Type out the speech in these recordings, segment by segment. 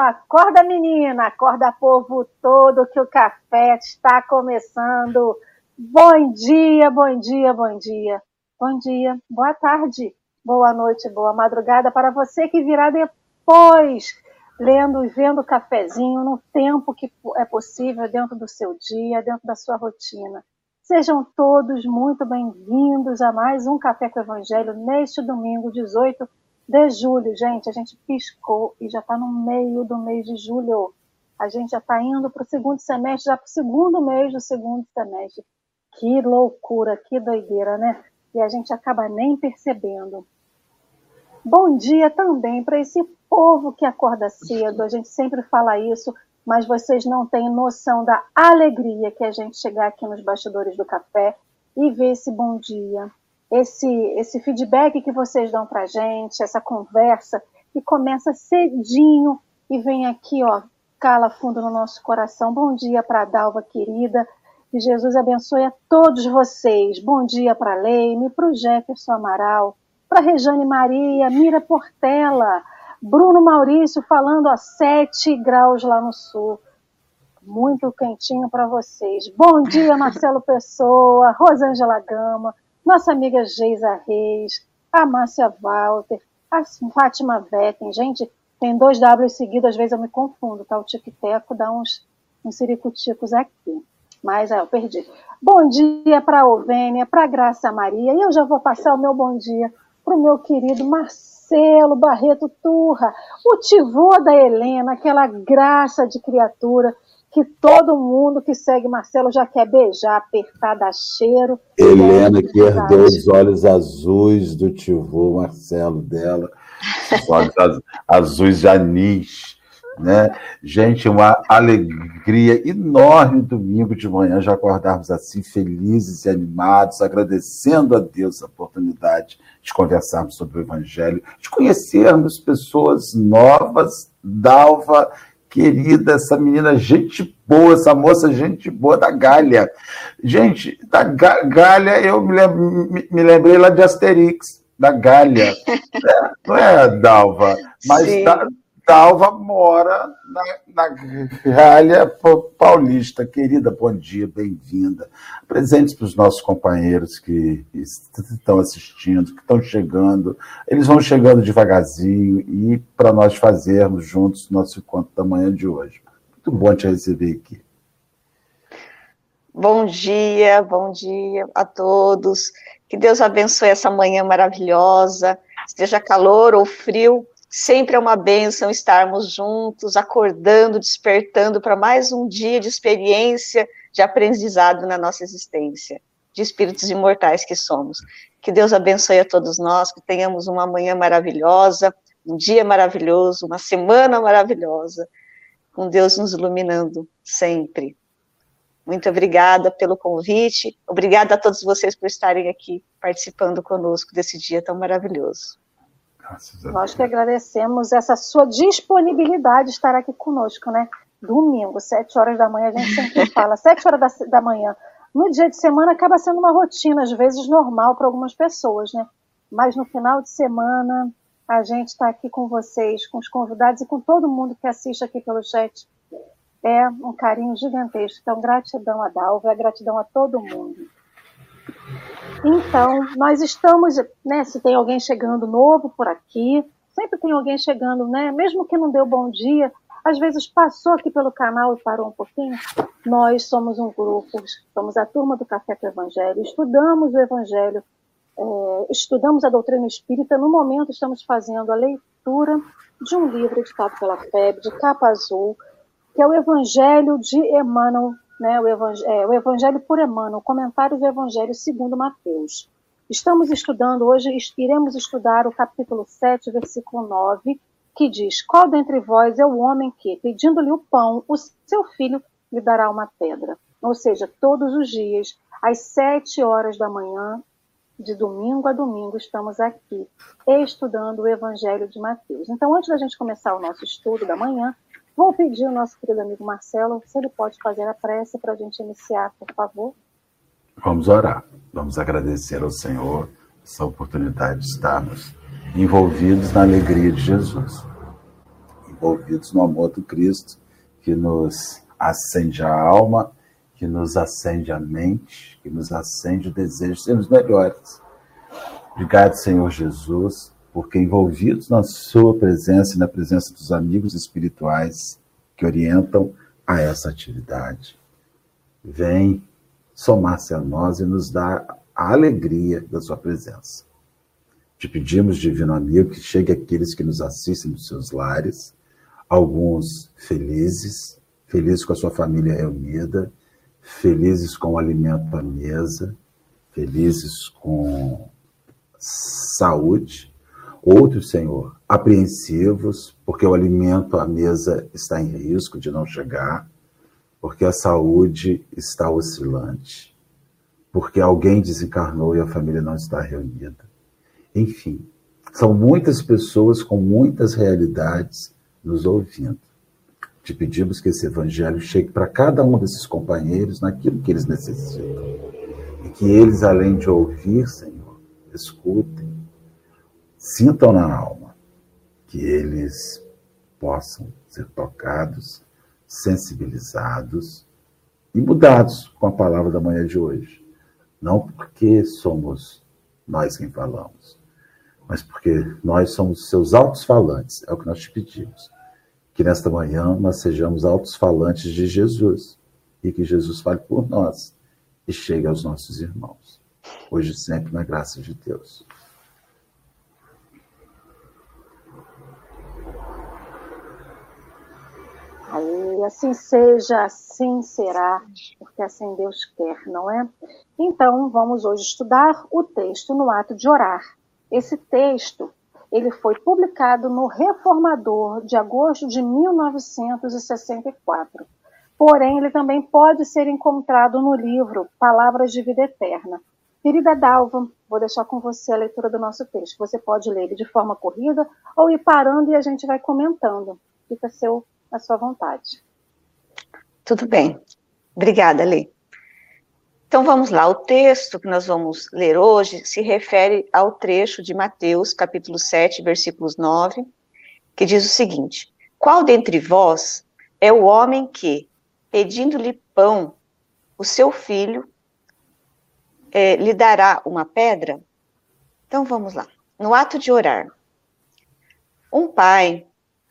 acorda, menina, acorda, povo todo, que o café está começando. Bom dia, bom dia, bom dia. Bom dia, boa tarde, boa noite, boa madrugada para você que virá depois, lendo e vendo o cafezinho no tempo que é possível dentro do seu dia, dentro da sua rotina. Sejam todos muito bem-vindos a mais um Café com o Evangelho neste domingo, 18 de julho. Gente, a gente piscou e já está no meio do mês de julho. A gente já está indo para o segundo semestre, já para o segundo mês do segundo semestre. Que loucura, que doideira, né? E a gente acaba nem percebendo. Bom dia também para esse povo que acorda cedo. A gente sempre fala isso, mas vocês não têm noção da alegria que é a gente chegar aqui nos bastidores do café e ver esse bom dia, esse, esse feedback que vocês dão para gente, essa conversa que começa cedinho e vem aqui, ó, cala fundo no nosso coração. Bom dia para Dalva querida. Que Jesus abençoe a todos vocês. Bom dia para Leime, para o Jefferson Amaral, para Rejane Maria, Mira Portela, Bruno Maurício falando a 7 graus lá no sul. Muito quentinho para vocês. Bom dia, Marcelo Pessoa, Rosângela Gama, nossa amiga Geisa Reis, a Márcia Walter, a Fátima Vetten. Gente, tem dois Ws seguidos, às vezes eu me confundo, tá? O tic-teco dá uns, uns siricuticos aqui. Mas é, eu perdi. Bom dia para a Ovênia, para a Graça Maria. E eu já vou passar o meu bom dia para o meu querido Marcelo Barreto Turra, o tivô da Helena, aquela graça de criatura que todo mundo que segue Marcelo já quer beijar, apertar, dar cheiro. Helena que herdou os olhos azuis do tivô Marcelo dela, os olhos azuis de anis. Né? Gente, uma alegria enorme domingo de manhã já acordarmos assim felizes e animados, agradecendo a Deus a oportunidade de conversarmos sobre o Evangelho, de conhecermos pessoas novas, Dalva querida, essa menina, gente boa, essa moça, gente boa da Galha. Gente, da Galha, eu me, lembro, me lembrei lá de Asterix, da Galha. É, não é, Dalva? Mas da, Dalva mora na, na Galha Paulista. Querida, bom dia, bem-vinda. Presentes para os nossos companheiros que estão assistindo, que estão chegando. Eles vão chegando devagarzinho e para nós fazermos juntos nosso encontro da manhã de hoje. Muito bom te receber aqui. Bom dia, bom dia a todos. Que Deus abençoe essa manhã maravilhosa, esteja calor ou frio, Sempre é uma bênção estarmos juntos, acordando, despertando para mais um dia de experiência, de aprendizado na nossa existência, de espíritos imortais que somos. Que Deus abençoe a todos nós, que tenhamos uma manhã maravilhosa, um dia maravilhoso, uma semana maravilhosa, com Deus nos iluminando sempre. Muito obrigada pelo convite, obrigada a todos vocês por estarem aqui participando conosco desse dia tão maravilhoso. Nós que agradecemos essa sua disponibilidade de estar aqui conosco, né? Domingo, sete horas da manhã, a gente sempre fala, sete horas da, da manhã. No dia de semana acaba sendo uma rotina, às vezes normal para algumas pessoas, né? Mas no final de semana a gente está aqui com vocês, com os convidados e com todo mundo que assiste aqui pelo chat. É um carinho gigantesco. Então, gratidão a Dalva, gratidão a todo mundo. Então, nós estamos, né, se tem alguém chegando novo por aqui, sempre tem alguém chegando, né, mesmo que não deu bom dia, às vezes passou aqui pelo canal e parou um pouquinho. Nós somos um grupo, somos a turma do Café com o Evangelho, estudamos o Evangelho, é, estudamos a doutrina espírita. No momento, estamos fazendo a leitura de um livro editado pela FEB, de capa azul, que é o Evangelho de Emmanuel né, o, Evangelho, é, o Evangelho por Emmanuel, comentário do Evangelho segundo Mateus. Estamos estudando, hoje iremos estudar o capítulo 7, versículo 9, que diz, qual dentre vós é o homem que, pedindo-lhe o pão, o seu filho lhe dará uma pedra? Ou seja, todos os dias, às sete horas da manhã, de domingo a domingo, estamos aqui estudando o Evangelho de Mateus. Então, antes da gente começar o nosso estudo da manhã, Vou pedir ao nosso querido amigo Marcelo se ele pode fazer a prece para a gente iniciar, por favor. Vamos orar. Vamos agradecer ao Senhor essa oportunidade de estarmos envolvidos na alegria de Jesus. envolvidos no amor do Cristo, que nos acende a alma, que nos acende a mente, que nos acende o desejo de sermos melhores. Obrigado, Senhor Jesus, porque envolvidos na Sua presença e na presença dos amigos espirituais que orientam a essa atividade. Vem somar-se a nós e nos dar a alegria da Sua presença. Te pedimos, Divino Amigo, que chegue aqueles que nos assistem nos seus lares, alguns felizes, felizes com a sua família reunida, felizes com o alimento à mesa, felizes com saúde. Outros, Senhor, apreensivos, porque o alimento à mesa está em risco de não chegar, porque a saúde está oscilante, porque alguém desencarnou e a família não está reunida. Enfim, são muitas pessoas com muitas realidades nos ouvindo. Te pedimos que esse evangelho chegue para cada um desses companheiros naquilo que eles necessitam. E que eles, além de ouvir, Senhor, escutem, sintam na alma, que eles possam ser tocados, sensibilizados e mudados com a palavra da manhã de hoje. Não porque somos nós quem falamos, mas porque nós somos seus altos falantes, é o que nós te pedimos. Que nesta manhã nós sejamos altos falantes de Jesus e que Jesus fale por nós e chegue aos nossos irmãos. Hoje e sempre na graça de Deus. Aí, assim seja, assim será, porque assim Deus quer, não é? Então, vamos hoje estudar o texto no ato de orar. Esse texto ele foi publicado no Reformador de agosto de 1964. Porém, ele também pode ser encontrado no livro Palavras de Vida Eterna. Querida Dalva, vou deixar com você a leitura do nosso texto. Você pode ler ele de forma corrida ou ir parando e a gente vai comentando. Fica seu, a sua vontade. Tudo bem. Obrigada, Lê. Então vamos lá, o texto que nós vamos ler hoje se refere ao trecho de Mateus, capítulo 7, versículos 9, que diz o seguinte: Qual dentre vós é o homem que, pedindo-lhe pão, o seu filho é, lhe dará uma pedra? Então vamos lá. No ato de orar, um pai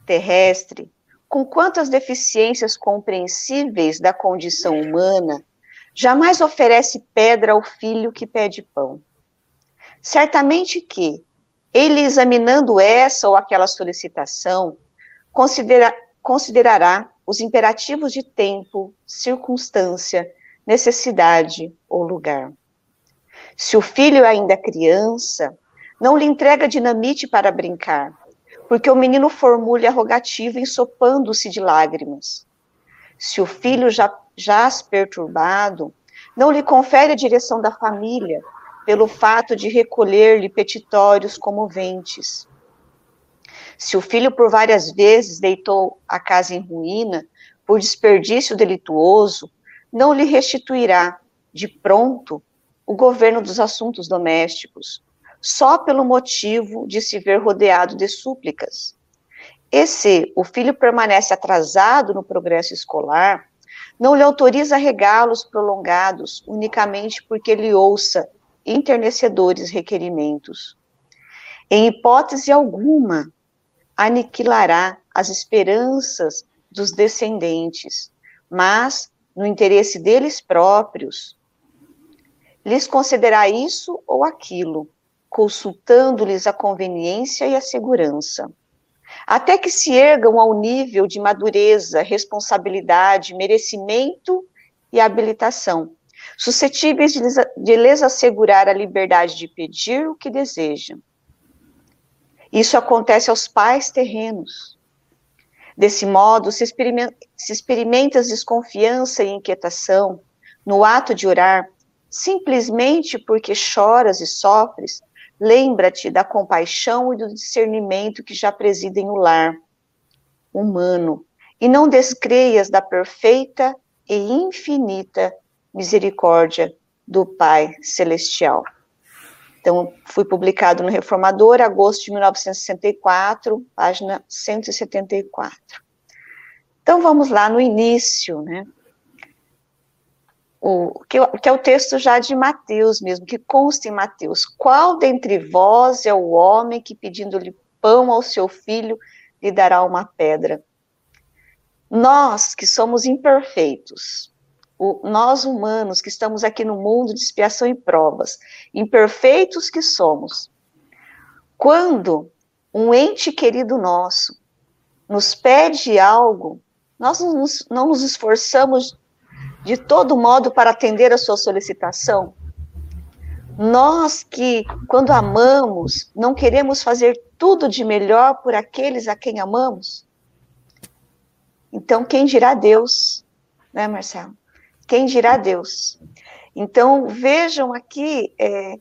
terrestre, com quantas deficiências compreensíveis da condição humana, jamais oferece pedra ao filho que pede pão. Certamente que, ele examinando essa ou aquela solicitação, considera, considerará os imperativos de tempo, circunstância, necessidade ou lugar. Se o filho é ainda criança, não lhe entrega dinamite para brincar, porque o menino formula a rogativa ensopando-se de lágrimas. Se o filho já jaz perturbado, não lhe confere a direção da família, pelo fato de recolher-lhe petitórios comoventes. Se o filho por várias vezes deitou a casa em ruína, por desperdício delituoso, não lhe restituirá, de pronto, o governo dos assuntos domésticos, só pelo motivo de se ver rodeado de súplicas. E se o filho permanece atrasado no progresso escolar, não lhe autoriza regalos prolongados unicamente porque lhe ouça internecedores requerimentos. Em hipótese alguma, aniquilará as esperanças dos descendentes, mas, no interesse deles próprios, lhes concederá isso ou aquilo, consultando-lhes a conveniência e a segurança até que se ergam ao nível de madureza, responsabilidade, merecimento e habilitação, suscetíveis de lhes, assegurar a liberdade de pedir o que desejam. Isso acontece aos pais terrenos. Desse modo, se experimenta, se experimenta desconfiança e inquietação no ato de orar, simplesmente porque choras e sofres, Lembra-te da compaixão e do discernimento que já presidem o lar humano, e não descreias da perfeita e infinita misericórdia do Pai Celestial. Então, fui publicado no Reformador, agosto de 1964, página 174. Então, vamos lá no início, né? O, que, que é o texto já de Mateus mesmo, que consta em Mateus. Qual dentre vós é o homem que, pedindo-lhe pão ao seu filho, lhe dará uma pedra? Nós, que somos imperfeitos, o, nós humanos que estamos aqui no mundo de expiação e provas, imperfeitos que somos, quando um ente querido nosso nos pede algo, nós não nos, não nos esforçamos de todo modo para atender a sua solicitação? Nós que, quando amamos, não queremos fazer tudo de melhor por aqueles a quem amamos? Então, quem dirá Deus, né, Marcelo? Quem dirá Deus? Então, vejam aqui é,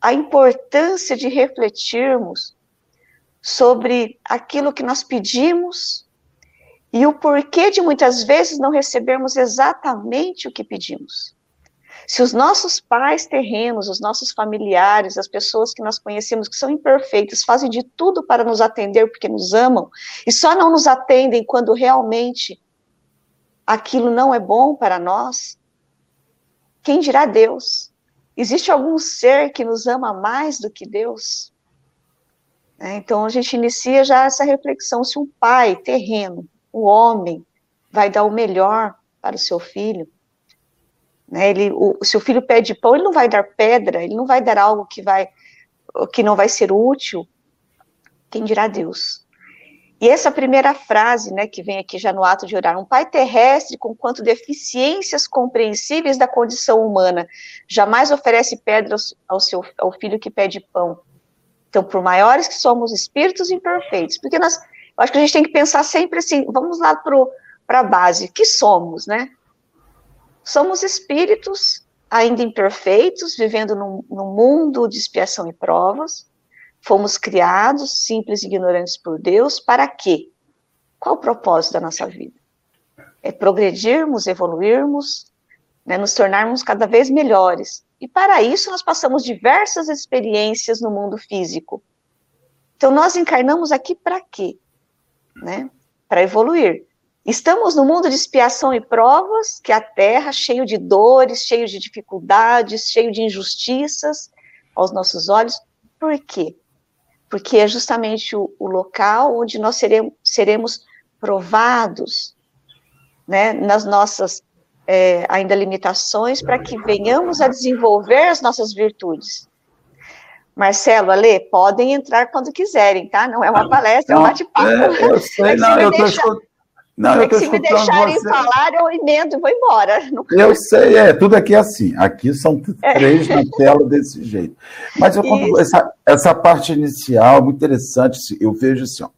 a importância de refletirmos sobre aquilo que nós pedimos e o porquê de muitas vezes não recebermos exatamente o que pedimos. Se os nossos pais terrenos, os nossos familiares, as pessoas que nós conhecemos que são imperfeitas, fazem de tudo para nos atender porque nos amam, e só não nos atendem quando realmente aquilo não é bom para nós, quem dirá Deus? Existe algum ser que nos ama mais do que Deus? É, então a gente inicia já essa reflexão: se um pai terreno o homem vai dar o melhor para o seu filho. Né? Ele, o, se filho pede pão, ele não vai dar pedra, ele não vai dar algo que vai que não vai ser útil. Quem dirá Deus? E essa primeira frase, né, que vem aqui já no ato de orar, um pai terrestre com quanto deficiências compreensíveis da condição humana, jamais oferece pedra ao seu ao filho que pede pão. Então, por maiores que somos espíritos imperfeitos, porque nós acho que a gente tem que pensar sempre assim, vamos lá para a base, que somos, né? Somos espíritos ainda imperfeitos, vivendo num, num mundo de expiação e provas, fomos criados, simples e ignorantes por Deus, para quê? Qual o propósito da nossa vida? É progredirmos, evoluirmos, né, nos tornarmos cada vez melhores. E para isso nós passamos diversas experiências no mundo físico. Então nós encarnamos aqui para quê? Né? Para evoluir. Estamos no mundo de expiação e provas, que é a Terra cheio de dores, cheio de dificuldades, cheio de injustiças aos nossos olhos. Por quê? Porque é justamente o, o local onde nós seremos, seremos provados, né, nas nossas é, ainda limitações, para que venhamos a desenvolver as nossas virtudes. Marcelo, Ale, podem entrar quando quiserem, tá? Não é uma palestra, não, é um bate-papo. É, eu sei, é não, eu estou Não, eu que se me deixarem você. falar, eu emendo e vou embora. Eu sei, é, tudo aqui é assim. Aqui são é. três na tela desse jeito. Mas eu, essa, essa parte inicial muito interessante, eu vejo assim, ó,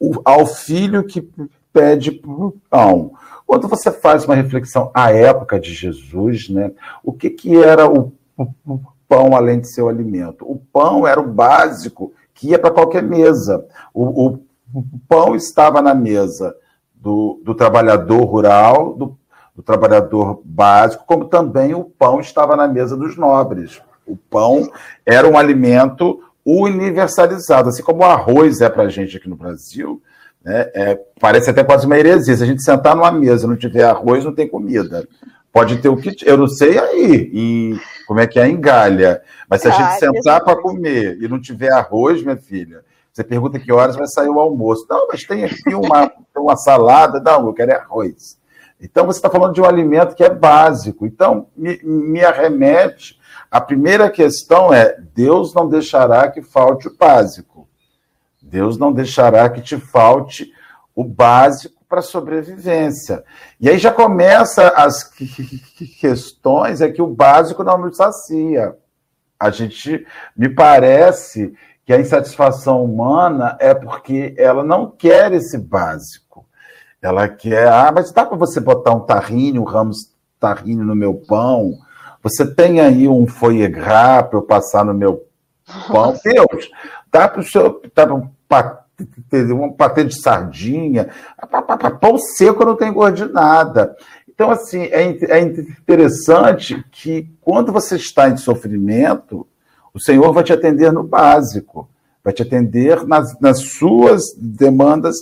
o, ao filho que pede pão. Quando você faz uma reflexão à época de Jesus, né, o que, que era o, o pão além de seu alimento. O pão era o básico que ia para qualquer mesa. O, o, o, pão estava na mesa do, do trabalhador rural, do, do, trabalhador básico, como também o pão estava na mesa dos nobres. O pão era um alimento universalizado, assim como o arroz é para a gente aqui no Brasil. Né? É, parece até quase uma heresia. Se a gente sentar numa mesa e não tiver arroz, não tem comida. Pode ter o que. Eu não sei aí, em, como é que é em Galha. Mas se a gente sentar para comer e não tiver arroz, minha filha, você pergunta que horas vai sair o almoço. Não, mas tem aqui uma, uma salada. Não, eu quero é arroz. Então você está falando de um alimento que é básico. Então, me, me arremete. A primeira questão é: Deus não deixará que falte o básico. Deus não deixará que te falte o básico para sobrevivência. E aí já começa as questões, é que o básico não nos sacia. A gente, me parece que a insatisfação humana é porque ela não quer esse básico. Ela quer, ah, mas dá para você botar um tahine, um ramos tahine no meu pão? Você tem aí um foie gras para eu passar no meu pão? Deus, dá para o senhor, dá para um patê de sardinha, pão seco não tem gosto de nada. Então, assim, é, é interessante que quando você está em sofrimento, O Senhor vai te atender no básico, vai te atender nas, nas suas demandas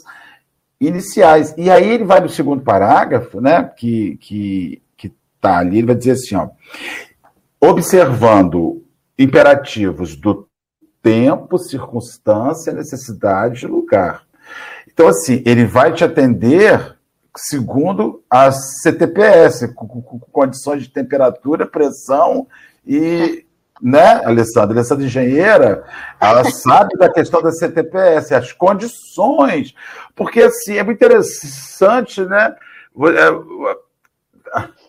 iniciais. E aí ele vai no segundo parágrafo, né, que que que tá ali, ele vai dizer assim, ó, observando imperativos do tempo, circunstância, necessidade e lugar. Então, assim, ele vai te atender segundo a CTPS, com, com, com condições de temperatura, pressão e, né, Alessandra? Alessandra engenheira, ela sabe da questão da CTPS, as condições, porque assim, é muito interessante, né?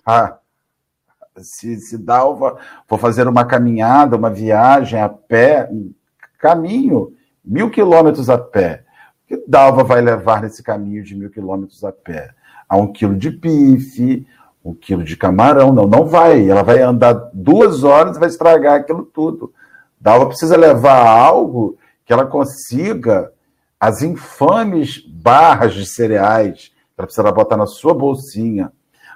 Ah, se, se Dalva for fazer uma caminhada, uma viagem a pé, caminho, mil quilômetros a pé, o que Dalva vai levar nesse caminho de mil quilômetros a pé? A um quilo de bife, um quilo de camarão, não, não vai. Ela vai andar duas horas e vai estragar aquilo tudo. Dalva precisa levar algo que ela consiga as infames barras de cereais, ela precisa botar na sua bolsinha,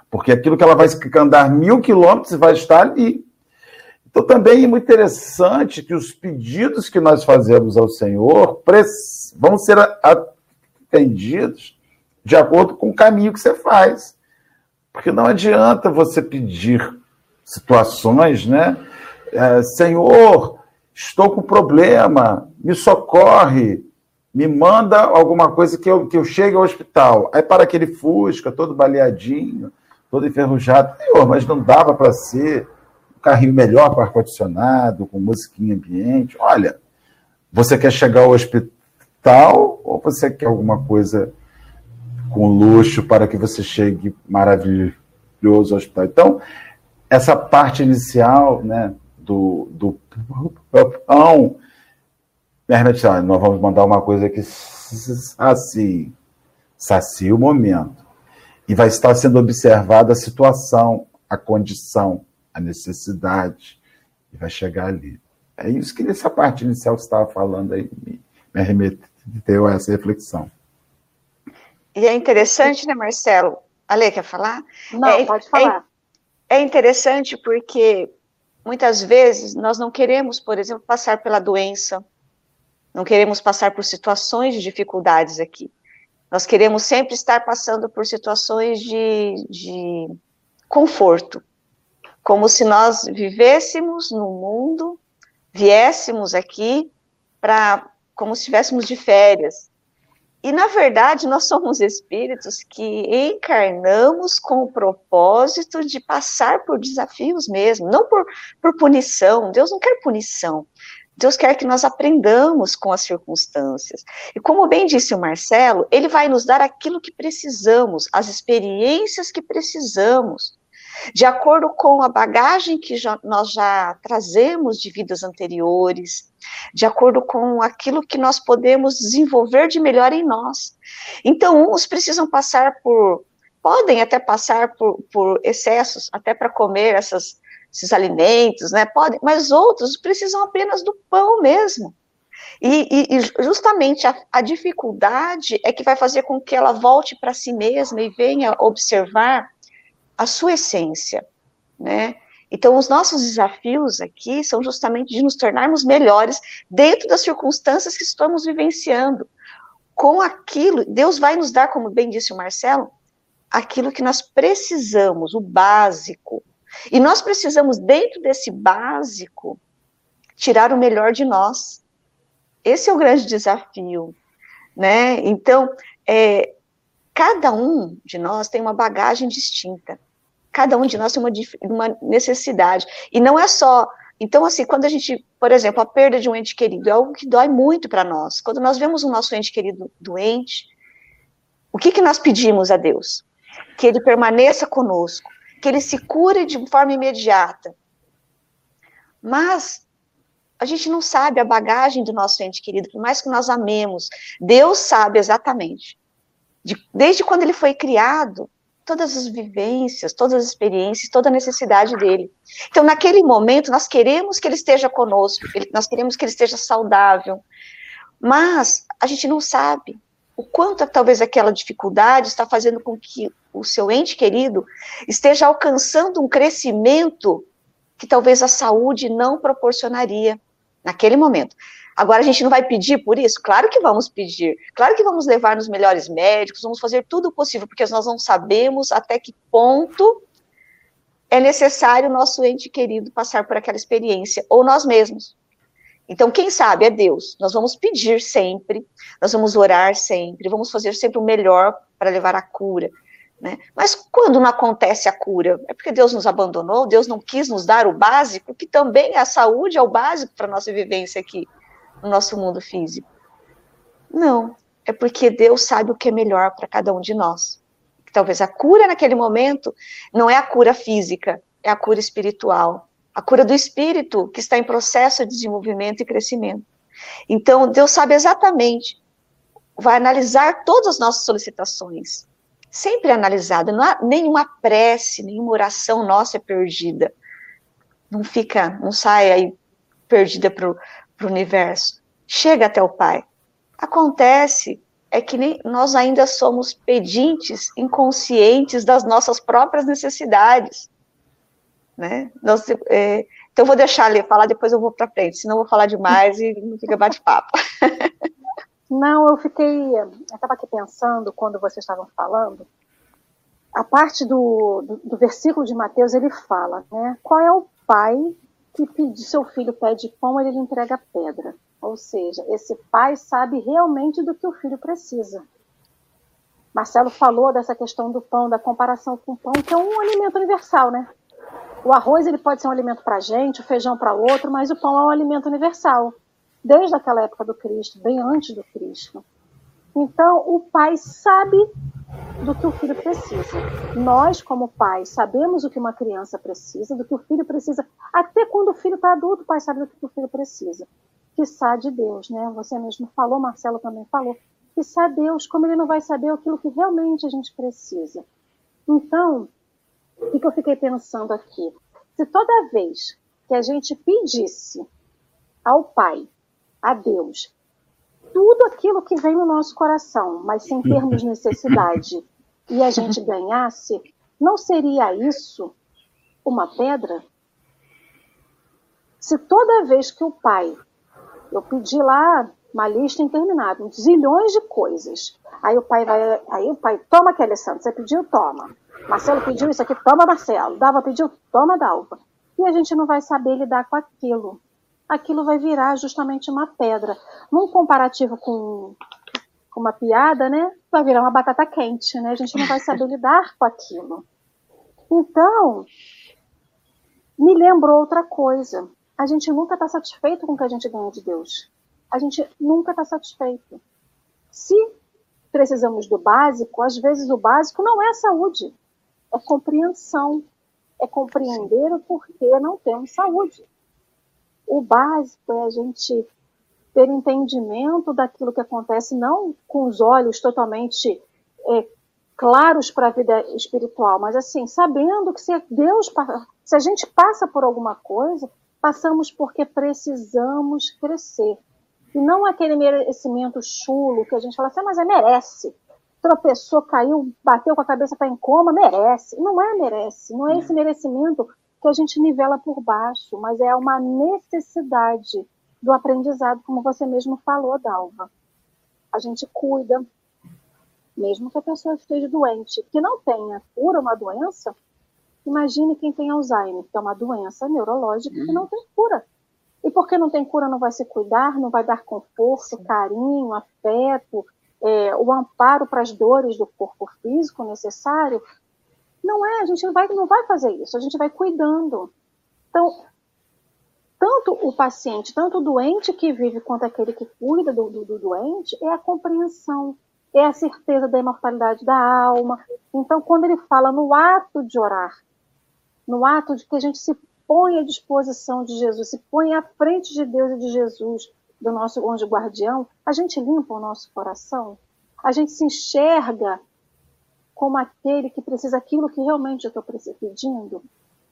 porque aquilo que ela vai andar mil quilômetros vai estar ali. Então, também é muito interessante que os pedidos que nós fazemos ao Senhor vão ser atendidos de acordo com o caminho que você faz. Porque não adianta você pedir situações, né? É, Senhor, estou com problema, me socorre, me manda alguma coisa que eu, que eu chegue ao hospital. Aí para aquele Fusca, todo baleadinho, todo enferrujado. Senhor, mas não dava para ser carrinho melhor para ar-condicionado, com musiquinha ambiente. Olha, você quer chegar ao hospital ou você quer alguma coisa com luxo para que você chegue maravilhoso ao hospital? Então, essa parte inicial né, do, do pão, nós vamos mandar uma coisa que sacie, sacie o momento e vai estar sendo observada a situação, a condição, a necessidade, e vai chegar ali. É isso que nessa parte inicial que você estava falando aí me, me remeteu a essa reflexão. E é interessante, né, Marcelo? Ale, quer falar? Não, é, pode falar. É, é interessante porque muitas vezes nós não queremos, por exemplo, passar pela doença, não queremos passar por situações de dificuldades aqui. Nós queremos sempre estar passando por situações de, de conforto, como se nós vivêssemos no mundo, viéssemos aqui para como se estivéssemos de férias. E na verdade, nós somos espíritos que encarnamos com o propósito de passar por desafios mesmo, não por, por punição. Deus não quer punição. Deus quer que nós aprendamos com as circunstâncias. E como bem disse o Marcelo, ele vai nos dar aquilo que precisamos, as experiências que precisamos, de acordo com a bagagem que já, nós já trazemos de vidas anteriores, de acordo com aquilo que nós podemos desenvolver de melhor em nós. Então, uns precisam passar por, podem até passar por, por excessos, até para comer essas esses alimentos, né? Podem, mas outros precisam apenas do pão mesmo. E, e, e justamente a, a, dificuldade é que vai fazer com que ela volte para si mesma e venha observar a sua essência, né? Então, os nossos desafios aqui são justamente de nos tornarmos melhores dentro das circunstâncias que estamos vivenciando. Com aquilo, Deus vai nos dar, como bem disse o Marcelo, aquilo que nós precisamos, o básico, e nós precisamos, dentro desse básico, tirar o melhor de nós. Esse é o grande desafio, né? Então, é, cada um de nós tem uma bagagem distinta. Cada um de nós tem uma, uma necessidade. E não é só. Então, assim, quando a gente, por exemplo, a perda de um ente querido é algo que dói muito para nós. Quando nós vemos o nosso ente querido doente, o que, que nós pedimos a Deus? Que ele permaneça conosco, que ele se cure de forma imediata. Mas a gente não sabe a bagagem do nosso ente querido, por mais que nós amemos. Deus sabe exatamente. De, desde quando ele foi criado, todas as vivências, todas as experiências, toda a necessidade dele. Então, naquele momento, nós queremos que ele esteja conosco, nós queremos que ele esteja saudável, mas a gente não sabe o quanto talvez aquela dificuldade está fazendo com que o seu ente querido esteja alcançando um crescimento que talvez a saúde não proporcionaria. naquele momento. Agora a gente não vai pedir por isso? Claro que vamos pedir. Claro que vamos levar nos melhores médicos, vamos fazer tudo o possível, porque nós não sabemos até que ponto é necessário o nosso ente querido passar por aquela experiência, ou nós mesmos. Então, quem sabe é Deus. Nós vamos pedir sempre, nós vamos orar sempre, vamos fazer sempre o melhor para levar a cura. Né? Mas quando não acontece a cura? É porque Deus nos abandonou, Deus não quis nos dar o básico, que também é a saúde, é o básico para a nossa vivência aqui no nosso mundo físico. Não, é porque Deus sabe o que é melhor para cada um de nós. Talvez a cura naquele momento não é a cura física, é a cura espiritual, a cura do espírito que está em processo de desenvolvimento e crescimento. Então, Deus sabe exatamente, vai analisar todas as nossas solicitações, sempre analisada, não há nenhuma prece, nenhuma oração nossa é perdida. Não fica, não sai aí perdida para o universo. Chega até o Pai. Acontece é que nem, nós ainda somos pedintes, inconscientes das nossas próprias necessidades. Né? Nós, é, então, eu vou deixar ali falar, depois eu vou para frente, senão eu vou falar demais e não fica bate-papo. Não, eu fiquei. Estava aqui pensando quando vocês estavam falando. A parte do, do, do, versículo de Mateus, ele fala, né? Qual é o pai que pede, seu filho pede pão, ele lhe entrega pedra? Ou seja, esse pai sabe realmente do que o filho precisa. Marcelo falou dessa questão do pão, da comparação com o pão, que é um alimento universal, né? O arroz ele pode ser um alimento para a gente, o feijão para outro, mas o pão é um alimento universal, desde aquela época do Cristo, bem antes do Cristo. Então, o pai sabe do que o filho precisa. Nós, como pais, sabemos o que uma criança precisa, do que o filho precisa. Até quando o filho está adulto, o pai sabe do que o filho precisa que sabe de Deus, né? Você mesmo falou, Marcelo também falou, que sabe Deus, como ele não vai saber aquilo que realmente a gente precisa. Então, o que eu fiquei pensando aqui? Se toda vez que a gente pedisse ao Pai, a Deus, tudo aquilo que vem no nosso coração, mas sem termos necessidade, e a gente ganhasse, não seria isso uma pedra? Se toda vez que o Pai eu pedi lá uma lista interminável, zilhões de coisas. Aí o pai vai, aí o pai, toma aqui, Alessandro, você pediu, toma. Marcelo pediu isso aqui, toma, Marcelo. Dava pediu, toma, Dalva. E a gente não vai saber lidar com aquilo. Aquilo vai virar justamente uma pedra. Num comparativo com, uma piada, né? Vai virar uma batata quente, né? A gente não vai saber lidar com aquilo. Então, me lembrou outra coisa a gente nunca está satisfeito com o que a gente ganha de Deus. A gente nunca está satisfeito. Se precisamos do básico, às vezes o básico não é saúde, é compreensão, é compreender o porquê não temos saúde. O básico é a gente ter entendimento daquilo que acontece, não com os olhos totalmente é, claros para a vida espiritual, mas assim, sabendo que se Deus, se a gente passa por alguma coisa, passamos porque precisamos crescer. E não aquele merecimento chulo que a gente fala assim, ah, mas é merece. Tropeçou, caiu, bateu com a cabeça, está em coma, merece. Não é merece, não é esse merecimento que a gente nivela por baixo, mas é uma necessidade do aprendizado, como você mesmo falou, Dalva. A gente cuida, mesmo que a pessoa esteja doente, que não tenha cura uma doença, Imagine quem tem Alzheimer, que é uma doença neurológica que não tem cura. E porque não tem cura, não vai se cuidar, não vai dar conforto, Sim. carinho, afeto, é, o amparo para as dores do corpo físico necessário. Não é, a gente não vai, não vai fazer isso, a gente vai cuidando. Então, tanto o paciente, tanto o doente que vive quanto aquele que cuida do, do, do doente, é a compreensão, é a certeza da imortalidade da alma. Então, quando ele fala no ato de orar, no ato de que a gente se põe à disposição de Jesus, se põe à frente de Deus e de Jesus, do nosso anjo guardião, a gente limpa o nosso coração, a gente se enxerga como aquele que precisa aquilo que realmente eu estou pedindo.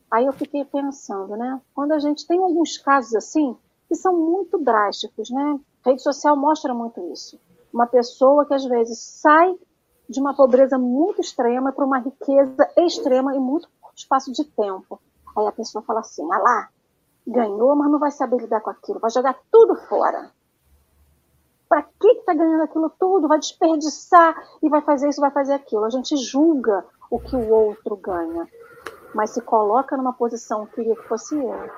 Aí eu fiquei pensando, né? Quando a gente tem alguns casos assim, que são muito drásticos, né? A rede social mostra muito isso. Uma pessoa que às vezes sai de uma pobreza muito extrema para uma riqueza extrema e muito espaço de tempo. Aí a pessoa fala assim, ah lá, Ganhou, mas não vai saber lidar com aquilo, vai jogar tudo fora. Para que está ganhando aquilo tudo? Vai desperdiçar e vai fazer isso, vai fazer aquilo. A gente julga o que o outro ganha, mas se coloca numa posição, queria que fosse eu,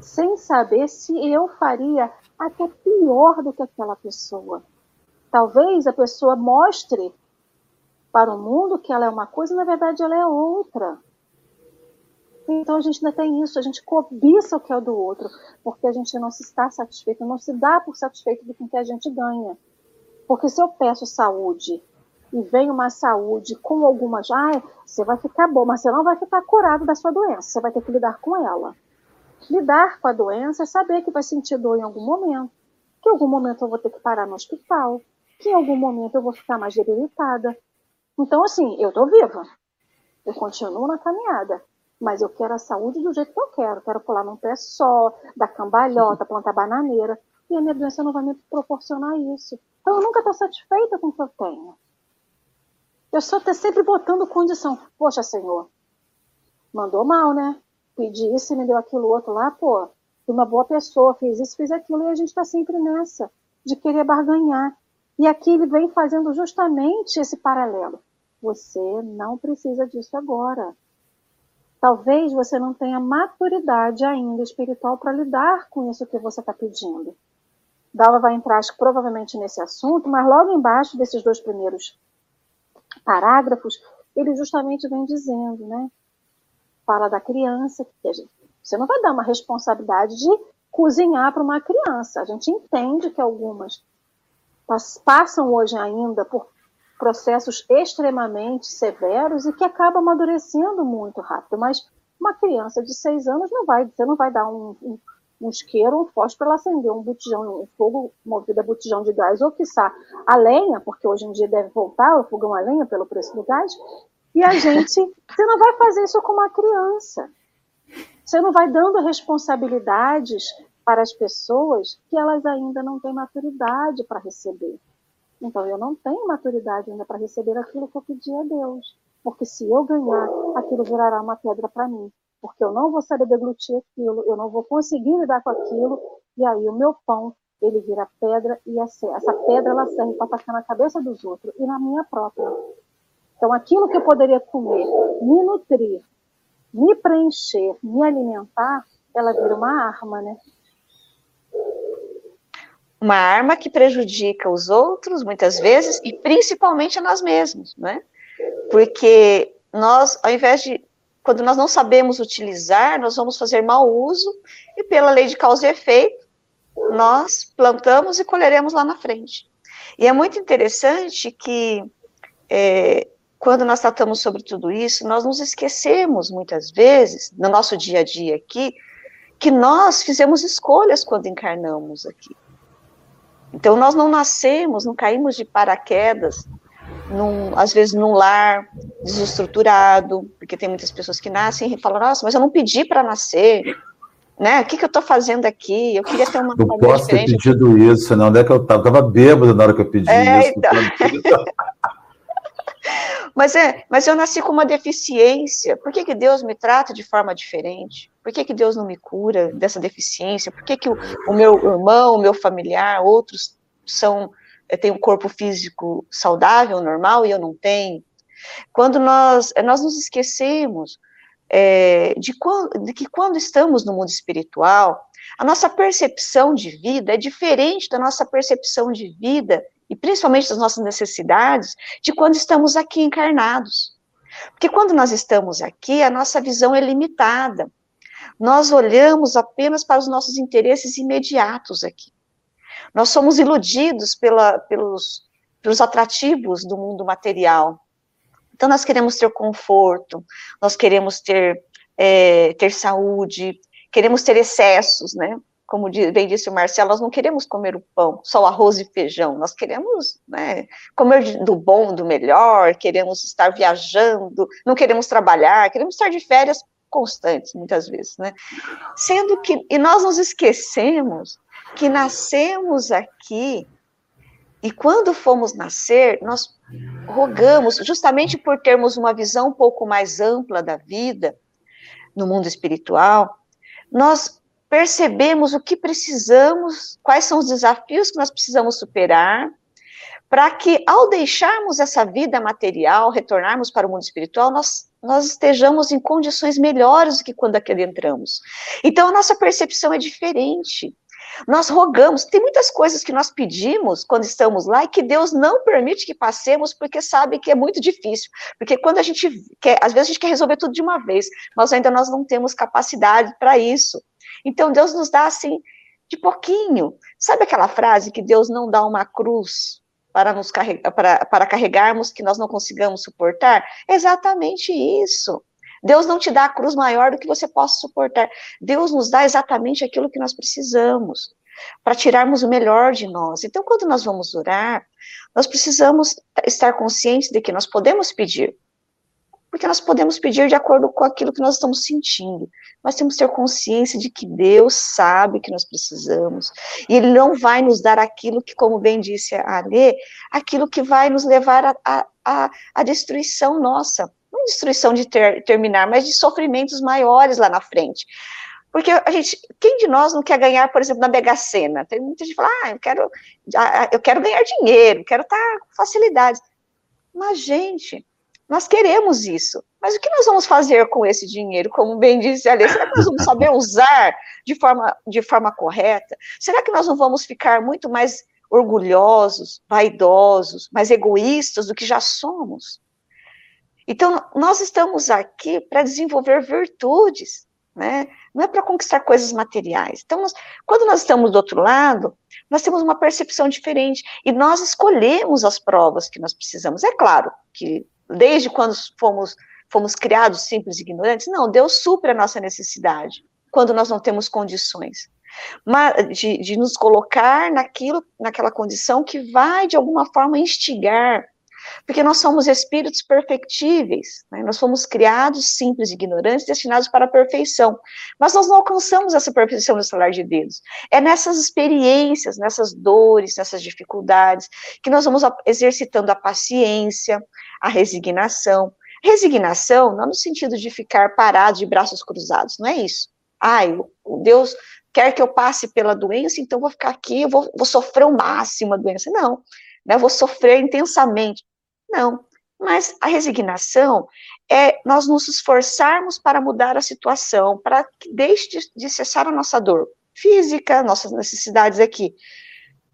sem saber se eu faria até pior do que aquela pessoa. Talvez a pessoa mostre para o mundo que ela é uma coisa, na verdade ela é outra. Então a gente ainda tem isso, a gente cobiça o que é do outro, porque a gente não se está satisfeito, não se dá por satisfeito do que a gente ganha. Porque se eu peço saúde e vem uma saúde com algumas, ah, você vai ficar bom, mas você não vai ficar curado da sua doença, você vai ter que lidar com ela. Lidar com a doença é saber que vai sentir dor em algum momento, que em algum momento eu vou ter que parar no hospital, que em algum momento eu vou ficar mais debilitada. Então, assim, eu tô viva, eu continuo na caminhada, mas eu quero a saúde do jeito que eu quero. Quero pular num pé só, dar cambalhota, plantar bananeira. E a minha doença não vai me proporcionar isso. Então eu nunca estou satisfeita com o que eu tenho. Eu só estou sempre botando condição. Poxa, Senhor, mandou mal, né? Pedi isso e me deu aquilo outro lá, pô. Fui uma boa pessoa, fiz isso, fiz aquilo. E a gente está sempre nessa, de querer barganhar. E aqui ele vem fazendo justamente esse paralelo. Você não precisa disso agora. Talvez você não tenha maturidade ainda espiritual para lidar com isso que você está pedindo. Dala vai entrar, provavelmente nesse assunto, mas logo embaixo desses dois primeiros parágrafos, ele justamente vem dizendo, né? Fala da criança, que gente, você não vai dar uma responsabilidade de cozinhar para uma criança. A gente entende que algumas passam hoje ainda por processos extremamente severos e que acaba amadurecendo muito rápido. Mas uma criança de seis anos não vai, você não vai dar um, um, um isqueiro, um fósforo para ela acender um botijão, um fogo movido a botijão de gás, ou quiçá a lenha, porque hoje em dia deve voltar o fogão a lenha pelo preço do gás, e a gente, você não vai fazer isso com uma criança. Você não vai dando responsabilidades para as pessoas que elas ainda não têm maturidade para receber. Então eu não tenho maturidade ainda para receber aquilo que eu pedi a Deus. Porque se eu ganhar, aquilo virará uma pedra para mim. Porque eu não vou saber deglutir aquilo, eu não vou conseguir lidar com aquilo, e aí o meu pão, ele vira pedra, e essa pedra ela serve para atacar na cabeça dos outros e na minha própria. Então aquilo que eu poderia comer, me nutrir, me preencher, me alimentar, ela vira uma arma, né? Uma arma que prejudica os outros, muitas vezes, e principalmente a nós mesmos, né? Porque nós, ao invés de, quando nós não sabemos utilizar, nós vamos fazer mau uso, e pela lei de causa e efeito, nós plantamos e colheremos lá na frente. E é muito interessante que, é, quando nós tratamos sobre tudo isso, nós nos esquecemos, muitas vezes, no nosso dia a dia aqui, que nós fizemos escolhas quando encarnamos aqui. Então, nós não nascemos, não caímos de paraquedas, num, às vezes num lar desestruturado, porque tem muitas pessoas que nascem e falam, nossa, mas eu não pedi para nascer, né? O que, que eu estou fazendo aqui? Eu queria ter uma Não posso diferente. ter pedido isso, não. Onde é que eu estava? Eu estava bêbado na hora que eu pedi é, isso. Então... mas, é, mas eu nasci com uma deficiência. Por que, que Deus me trata de forma diferente? Por que, que Deus não me cura dessa deficiência? Por que, que o, o meu irmão, o meu familiar, outros são eh, têm um corpo físico saudável, normal, e eu não tenho? Quando nós, eh, nós nos esquecemos é, de, de que quando estamos no mundo espiritual, a nossa percepção de vida é diferente da nossa percepção de vida, e principalmente das nossas necessidades, de quando estamos aqui encarnados. Porque quando nós estamos aqui, a nossa visão é limitada nós olhamos apenas para os nossos interesses imediatos aqui. Nós somos iludidos pela, pelos, pelos atrativos do mundo material. Então, nós queremos ter conforto, nós queremos ter, é, ter saúde, queremos ter excessos, né? Como bem disse o Marcelo, nós não queremos comer o pão, só o arroz e feijão, nós queremos né, comer do bom, do melhor, queremos estar viajando, não queremos trabalhar, queremos estar de férias constantes, muitas vezes, né? Sendo que, e nós nos esquecemos que nascemos aqui, e quando fomos nascer, nós rogamos, justamente por termos uma visão um pouco mais ampla da vida, no mundo espiritual, nós percebemos o que precisamos, quais são os desafios que nós precisamos superar, para que ao deixarmos essa vida material, retornarmos para o mundo espiritual, nós, nós estejamos em condições melhores do que quando aqui entramos. Então a nossa percepção é diferente. Nós rogamos, tem muitas coisas que nós pedimos quando estamos lá e que Deus não permite que passemos porque sabe que é muito difícil. Porque quando a gente quer, às vezes a gente quer resolver tudo de uma vez, mas ainda nós não temos capacidade para isso. Então Deus nos dá assim de pouquinho. Sabe aquela frase que Deus não dá uma cruz para nos carregar, para, para carregarmos que nós não consigamos suportar? Exatamente isso. Deus não te dá a cruz maior do que você possa suportar. Deus nos dá exatamente aquilo que nós precisamos para tirarmos o melhor de nós. Então, quando nós vamos orar, nós precisamos estar conscientes de que nós podemos pedir, porque nós podemos pedir de acordo com aquilo que nós estamos sentindo. Nós temos que ter consciência de que Deus sabe que nós precisamos, e Ele não vai nos dar aquilo que, como bem disse a Alê, aquilo que vai nos levar à a, a, a, destruição nossa. Não destruição de ter, terminar, mas de sofrimentos maiores lá na frente. Porque a gente, quem de nós não quer ganhar, por exemplo, na Mega Sena? Tem muita gente que fala, ah, eu quero, eu quero ganhar dinheiro, quero estar com facilidades. Mas, gente, nós queremos isso. Mas o que nós vamos fazer com esse dinheiro? Como bem disse a será que nós vamos saber usar de forma, de forma correta? Será que nós não vamos ficar muito mais orgulhosos, vaidosos, mais egoístas do que já somos? Então, nós estamos aqui para desenvolver virtudes, né? Não é para conquistar coisas materiais. Então, nós, quando nós estamos do outro lado, nós temos uma percepção diferente e nós escolhemos as provas que nós precisamos. É claro que desde quando fomos, fomos criados simples e ignorantes. Não, Deus supre a nossa necessidade quando nós não temos condições. Mas de, de nos colocar naquilo, naquela condição que vai, de alguma forma, instigar porque nós somos espíritos perfectíveis, né? nós fomos criados simples e ignorantes, destinados para a perfeição, mas nós não alcançamos essa perfeição no salar de Deus. É nessas experiências, nessas dores, nessas dificuldades, que nós vamos exercitando a paciência, a resignação. Resignação não no sentido de ficar parado de braços cruzados, não é isso. Ai, Deus quer que eu passe pela doença, então vou ficar aqui, vou, vou sofrer o máximo a doença. Não, né, vou sofrer intensamente. Não. Mas a resignação é nós nos esforçarmos para mudar a situação, para que deixe de, cessar a nossa dor física, nossas necessidades aqui.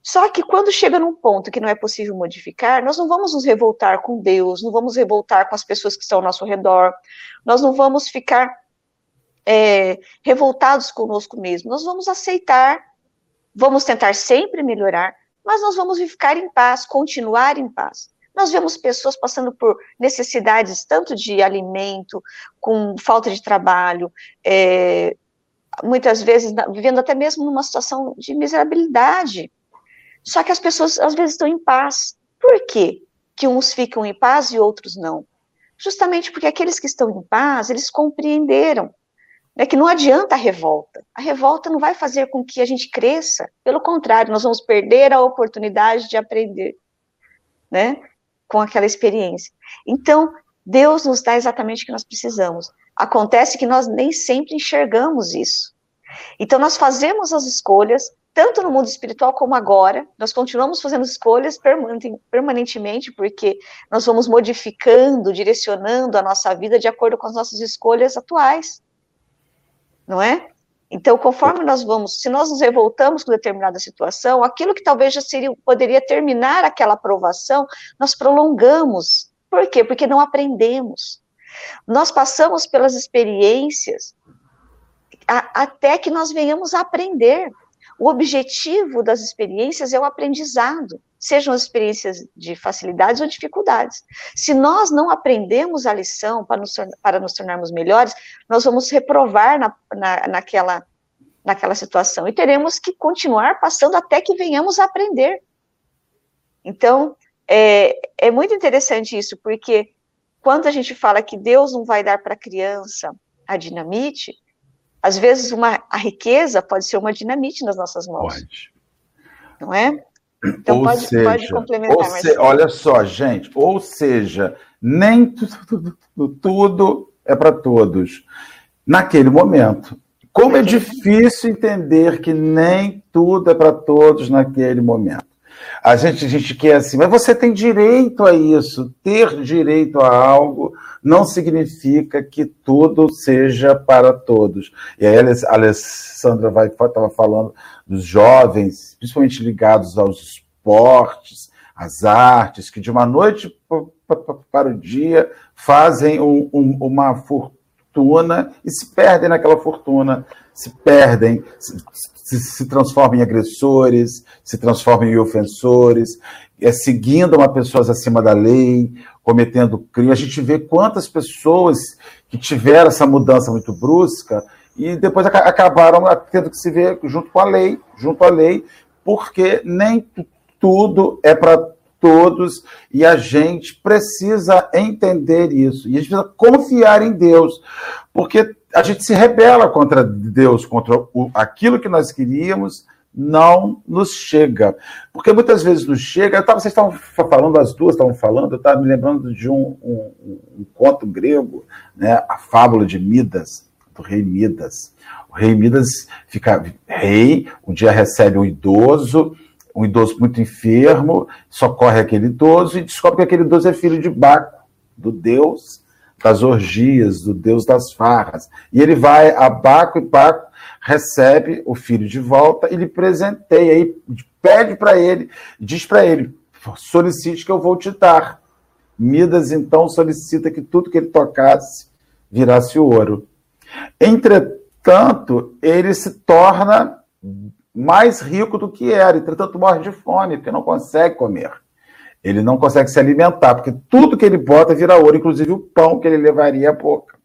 Só que quando chega num ponto que não é possível modificar, nós não vamos nos revoltar com Deus, não vamos revoltar com as pessoas que estão ao nosso redor, nós não vamos ficar é, revoltados conosco mesmo, nós vamos aceitar, vamos tentar sempre melhorar, mas nós vamos ficar em paz, continuar em paz. Nós vemos pessoas passando por necessidades tanto de alimento, com falta de trabalho, é, muitas vezes vivendo até mesmo numa situação de miserabilidade. Só que as pessoas às vezes estão em paz. Por quê? Que uns ficam em paz e outros não. Justamente porque aqueles que estão em paz, eles compreenderam né, que não adianta a revolta. A revolta não vai fazer com que a gente cresça. Pelo contrário, nós vamos perder a oportunidade de aprender. Né? Com aquela experiência. Então, Deus nos dá exatamente o que nós precisamos. Acontece que nós nem sempre enxergamos isso. Então, nós fazemos as escolhas, tanto no mundo espiritual como agora, nós continuamos fazendo escolhas permanentemente, porque nós vamos modificando, direcionando a nossa vida de acordo com as nossas escolhas atuais. Não é? Então, conforme nós vamos, se nós nos revoltamos com determinada situação, aquilo que talvez já seria, poderia terminar aquela aprovação, nós prolongamos. Por quê? Porque não aprendemos. Nós passamos pelas experiências a, até que nós venhamos a aprender. O objetivo das experiências é o aprendizado, sejam as experiências de facilidades ou dificuldades. Se nós não aprendemos a lição para nos, para nos tornarmos melhores, nós vamos reprovar na, na, naquela, naquela situação e teremos que continuar passando até que venhamos a aprender. Então, é, é muito interessante isso, porque quando a gente fala que Deus não vai dar para a criança a dinamite, às vezes, uma, a riqueza pode ser uma dinamite nas nossas mãos. Pode. Não é? Então, ou pode, seja, pode complementar. Se, olha só, gente, ou seja, nem tudo, tudo é para todos. Naquele momento, Como é difícil entender que nem tudo é para todos naquele momento. A gente, a gente quer assim, mas você tem direito a isso. Ter direito a algo não significa que tudo seja para todos. E aí a Alessandra estava falando dos jovens, principalmente ligados aos esportes, às artes, que de uma noite para o dia fazem um, um, uma fortuna e se perdem naquela fortuna, se perdem, se, se, se transformam em agressores, se transformam em ofensores, é, seguindo uma pessoas acima da lei, cometendo crime. A gente vê quantas pessoas que tiveram essa mudança muito brusca e depois acabaram tendo que se ver junto com a lei, junto à lei, porque nem tudo é para todos e a gente precisa entender isso. E a gente precisa confiar em Deus, porque a gente se rebela contra Deus, contra o, aquilo que nós queríamos, não nos chega. Porque muitas vezes nos chega. Tava, vocês estavam falando, as duas estavam falando, eu estava me lembrando de um, um, um, conto grego, né, a fábula de Midas, do rei Midas. O rei Midas fica rei, um dia recebe um idoso, um idoso muito enfermo, socorre aquele idoso e descobre que aquele idoso é filho de Baco, do deus das orgias, do deus das farras. E ele vai a Baco e Baco recebe o filho de volta e lhe presenteia, e pede para ele, diz para ele: solicite que eu vou te dar. Midas então solicita que tudo que ele tocasse virasse ouro. Entretanto, ele se torna mais rico do que era, entretanto morre de fome, porque não consegue comer. Ele não consegue se alimentar, porque tudo que ele bota vira ouro, inclusive o pão que ele levaria à boca.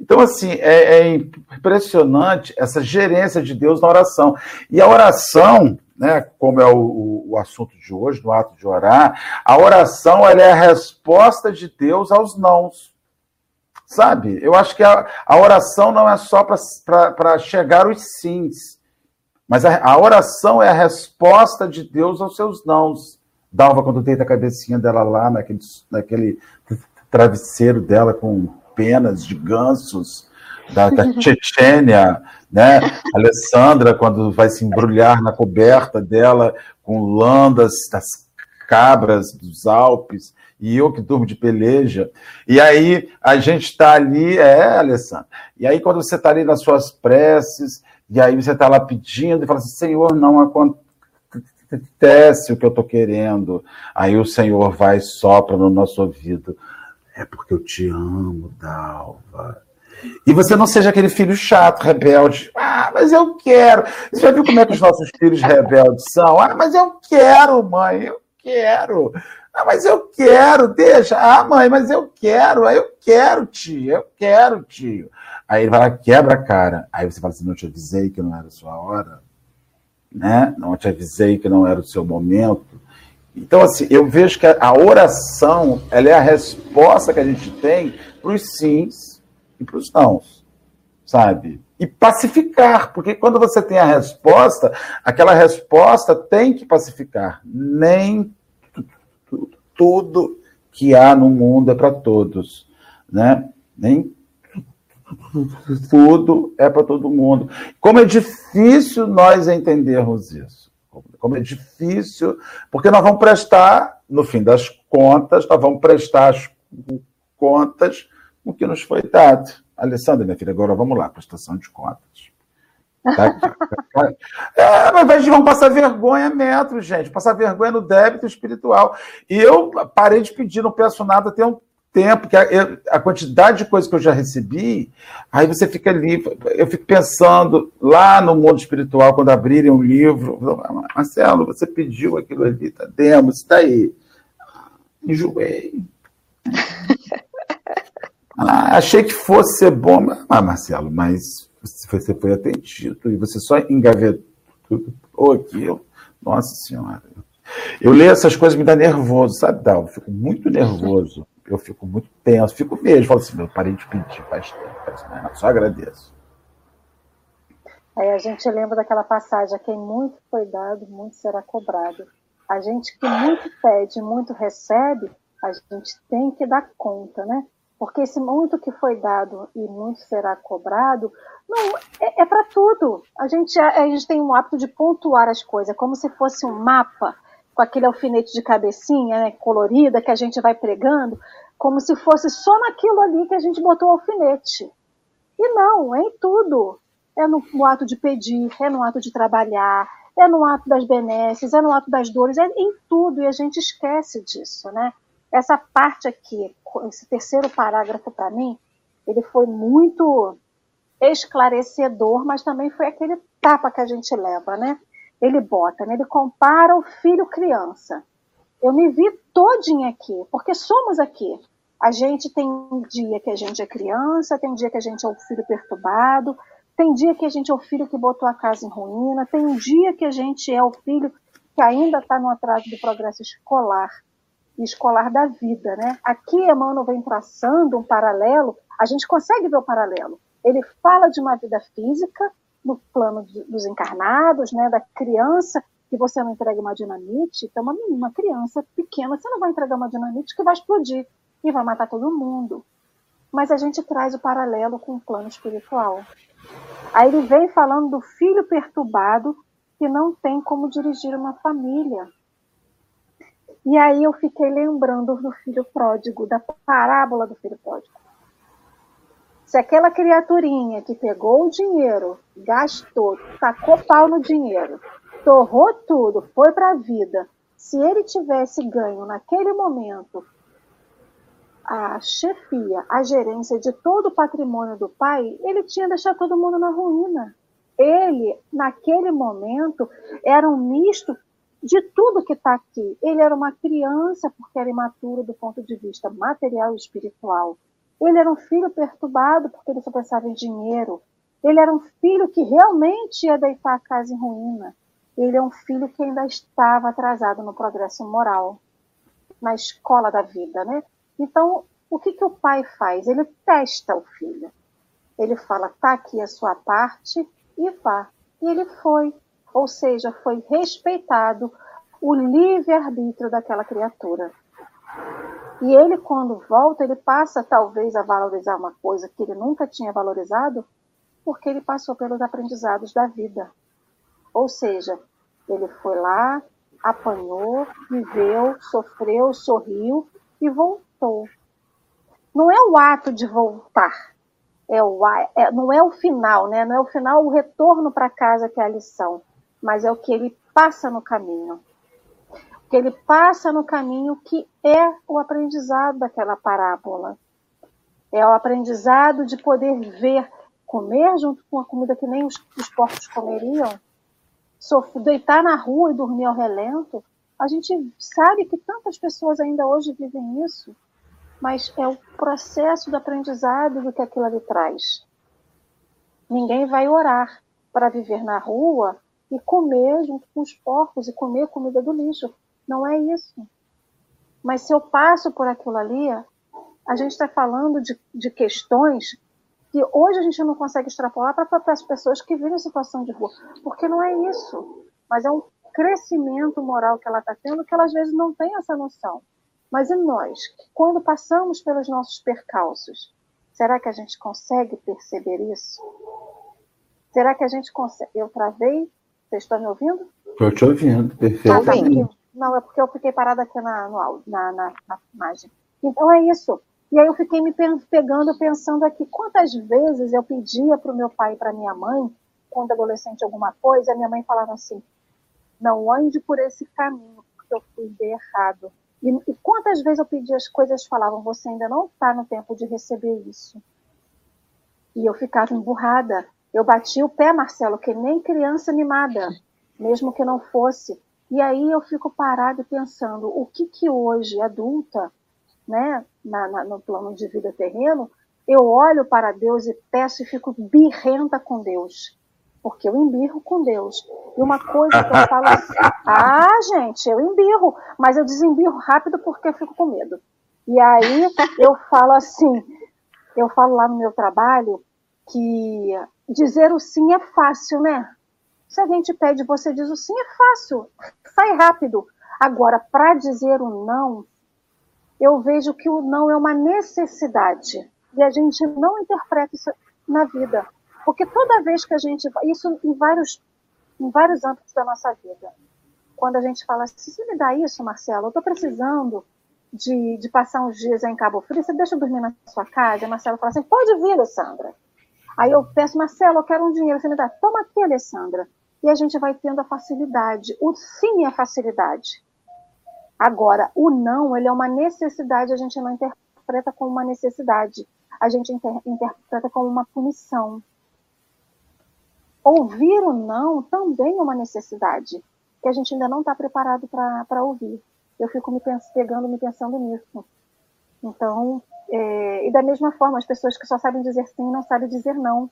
Então, assim, é, é impressionante essa gerência de Deus na oração. E a oração, né, como é o, o, assunto de hoje, no ato de orar, a oração é a resposta de Deus aos nãos. Sabe? Eu acho que a, a oração não é só para chegar aos sims. Mas a, a, oração é a resposta de Deus aos seus nãos. Dalva, quando deita a cabecinha dela lá naquele, naquele travesseiro dela com penas de gansos, da, da Chechênia, né? Alessandra, quando vai se embrulhar na coberta dela com landas das cabras dos Alpes, e eu que durmo de peleja. E aí a gente está ali, é, Alessandra. E aí quando você está ali nas suas preces, e aí você está lá pedindo e fala assim, Senhor, não acontece o que eu estou querendo. Aí o Senhor vai e sopra no nosso ouvido. É porque eu te amo, Dalva. E você não seja aquele filho chato, rebelde. Ah, mas eu quero. Você já viu como é que os nossos filhos rebeldes são? Ah, mas eu quero, mãe, eu quero. Ah, mas eu quero, deixa. Ah, mãe, mas eu quero. Ah, eu quero, tio, eu quero, tio. Aí ele vai lá, quebra a cara. Aí você fala assim: não te avisei que não era a sua hora, né? Não te avisei que não era o seu momento. Então, assim, eu vejo que a oração ela é a resposta que a gente tem para os sims e para os nãos, sabe? E pacificar, porque quando você tem a resposta, aquela resposta tem que pacificar. Nem tudo que há no mundo é para todos, né? Nem tudo é para todo mundo. Como é difícil nós entendermos isso. Como é difícil, porque nós vamos prestar, no fim das contas, nós vamos prestar as contas o que nos foi dado. Alessandra, minha filha, agora vamos lá, prestação de contas. Tá? é, ao invés de vão passar vergonha, metro, gente. Passar vergonha no débito espiritual. E eu parei de pedir, não peço nada, tem um tempo, que a, a, quantidade de coisas que eu já recebi, aí você fica ali, eu fico pensando lá no mundo espiritual, quando abrirem um livro, Marcelo, você pediu aquilo ali, tá demos, está aí. Enjoei. ah, achei que fosse ser bom, ah, Marcelo, mas você foi atendido e você só engavetou aquilo. Nossa Senhora. Eu leio essas coisas me dá nervoso, sabe, Dal? Fico muito nervoso eu fico muito tenso, fico mesmo, falo assim, meu, parei de pedir faz tempo, tempo, só agradeço. Aí a gente lembra daquela passagem, a quem muito foi dado, muito será cobrado. A gente que muito pede, muito recebe, a gente tem que dar conta, né? Porque esse muito que foi dado e muito será cobrado, não, é, é para tudo. A gente, a, gente tem um hábito de pontuar as coisas, como se fosse um mapa, com aquele alfinete de cabecinha né, colorida que a gente vai pregando, como se fosse só naquilo ali que a gente botou o alfinete. E não, é em tudo. É no, no ato de pedir, é no ato de trabalhar, é no ato das benesses, é no ato das dores, é em tudo, e a gente esquece disso, né? Essa parte aqui, esse terceiro parágrafo para mim, ele foi muito esclarecedor, mas também foi aquele tapa que a gente leva, né? Ele bota, né? ele compara o filho criança. Eu me vi todinha aqui, porque somos aqui. A gente tem um dia que a gente é criança, tem um dia que a gente é o filho perturbado, tem dia que a gente é o filho que botou a casa em ruína, tem um dia que a gente é o filho que ainda está no atraso do progresso escolar e escolar da vida, né? Aqui Emmanuel vem traçando um paralelo, a gente consegue ver o paralelo. Ele fala de uma vida física no plano dos encarnados, né? Da criança que você não entrega uma dinamite, então uma, uma criança pequena, você não vai entregar uma dinamite que vai explodir e vai matar todo mundo. Mas a gente traz o paralelo com o plano espiritual. Aí ele vem falando do filho perturbado que não tem como dirigir uma família. E aí eu fiquei lembrando do filho pródigo, da parábola do filho pródigo. Se aquela criaturinha que pegou o dinheiro, gastou, tacou pau no dinheiro, torrou tudo, foi para a vida, se ele tivesse ganho naquele momento a chefia, a gerência de todo o patrimônio do pai, ele tinha deixado todo mundo na ruína. Ele, naquele momento, era um misto de tudo que está aqui. Ele era uma criança porque era imaturo do ponto de vista material e espiritual. Ele era um filho perturbado porque ele só pensava em dinheiro. Ele era um filho que realmente ia deitar a casa em ruína. Ele é um filho que ainda estava atrasado no progresso moral, na escola da vida, né? Então, o que, que o pai faz? Ele testa o filho. Ele fala, tá aqui a sua parte e vá. E ele foi. Ou seja, foi respeitado o livre-arbítrio daquela criatura. E ele, quando volta, ele passa talvez a valorizar uma coisa que ele nunca tinha valorizado, porque ele passou pelos aprendizados da vida. Ou seja, ele foi lá, apanhou, viveu, sofreu, sorriu e voltou. Não é o ato de voltar, é o, é, não é o final, né? não é o final, o retorno para casa que é a lição, mas é o que ele passa no caminho. Que ele passa no caminho que é o aprendizado daquela parábola. É o aprendizado de poder ver, comer junto com a comida que nem os, os porcos comeriam, deitar na rua e dormir ao relento. A gente sabe que tantas pessoas ainda hoje vivem isso, mas é o processo do aprendizado do que aquilo ali traz. Ninguém vai orar para viver na rua e comer junto com os porcos e comer comida do lixo. Não é isso. Mas se eu passo por aquilo ali, a gente está falando de, de questões que hoje a gente não consegue extrapolar para as pessoas que vivem em situação de rua. Porque não é isso. Mas é um crescimento moral que ela está tendo que ela às vezes não tem essa noção. Mas e nós, quando passamos pelos nossos percalços, será que a gente consegue perceber isso? Será que a gente consegue? Eu travei? Vocês estão me ouvindo? Estou te ouvindo, perfeitamente. Ah, tá. Não, é porque eu fiquei parada aqui na, no, na, na, na imagem. Então é isso. E aí eu fiquei me pegando, pensando aqui, quantas vezes eu pedia para o meu pai e para minha mãe, quando adolescente, alguma coisa, a minha mãe falava assim, não ande por esse caminho, porque eu fui de errado. E, e quantas vezes eu pedi as coisas falavam, você ainda não está no tempo de receber isso. E eu ficava emburrada. Eu bati o pé, Marcelo, que nem criança animada, mesmo que não fosse. E aí eu fico parada pensando, o que que hoje, adulta, né, na, na, no plano de vida terreno, eu olho para Deus e peço e fico birrenta com Deus porque eu embirro com Deus. E uma coisa que eu falo assim, ah, gente, eu embirro, mas eu desembirro rápido porque eu fico com medo. E aí eu falo assim, eu falo lá no meu trabalho que dizer o sim é fácil, né? Se a gente pede, você diz o sim é fácil, sai rápido. Agora, para dizer o não, eu vejo que o não é uma necessidade. E a gente não interpreta isso na vida. Porque toda vez que a gente. Isso em vários, em vários âmbitos da nossa vida. Quando a gente fala assim, você me dá isso, Marcelo? Eu estou precisando de, de, passar uns dias em Cabo Frio, você deixa eu dormir na sua casa? A Marcela fala assim, pode vir, Alessandra. Aí eu peço, Marcelo, eu quero um dinheiro, você me dá, toma aqui, Alessandra. E a gente vai tendo a facilidade. O sim é facilidade. Agora, o não, ele é uma necessidade, a gente não interpreta como uma necessidade. A gente inter interpreta como uma punição. Ouvir o não também é uma necessidade, que a gente ainda não está preparado para ouvir. Eu fico me pegando, me pensando nisso. Então, é, e da mesma forma, as pessoas que só sabem dizer sim não sabem dizer não.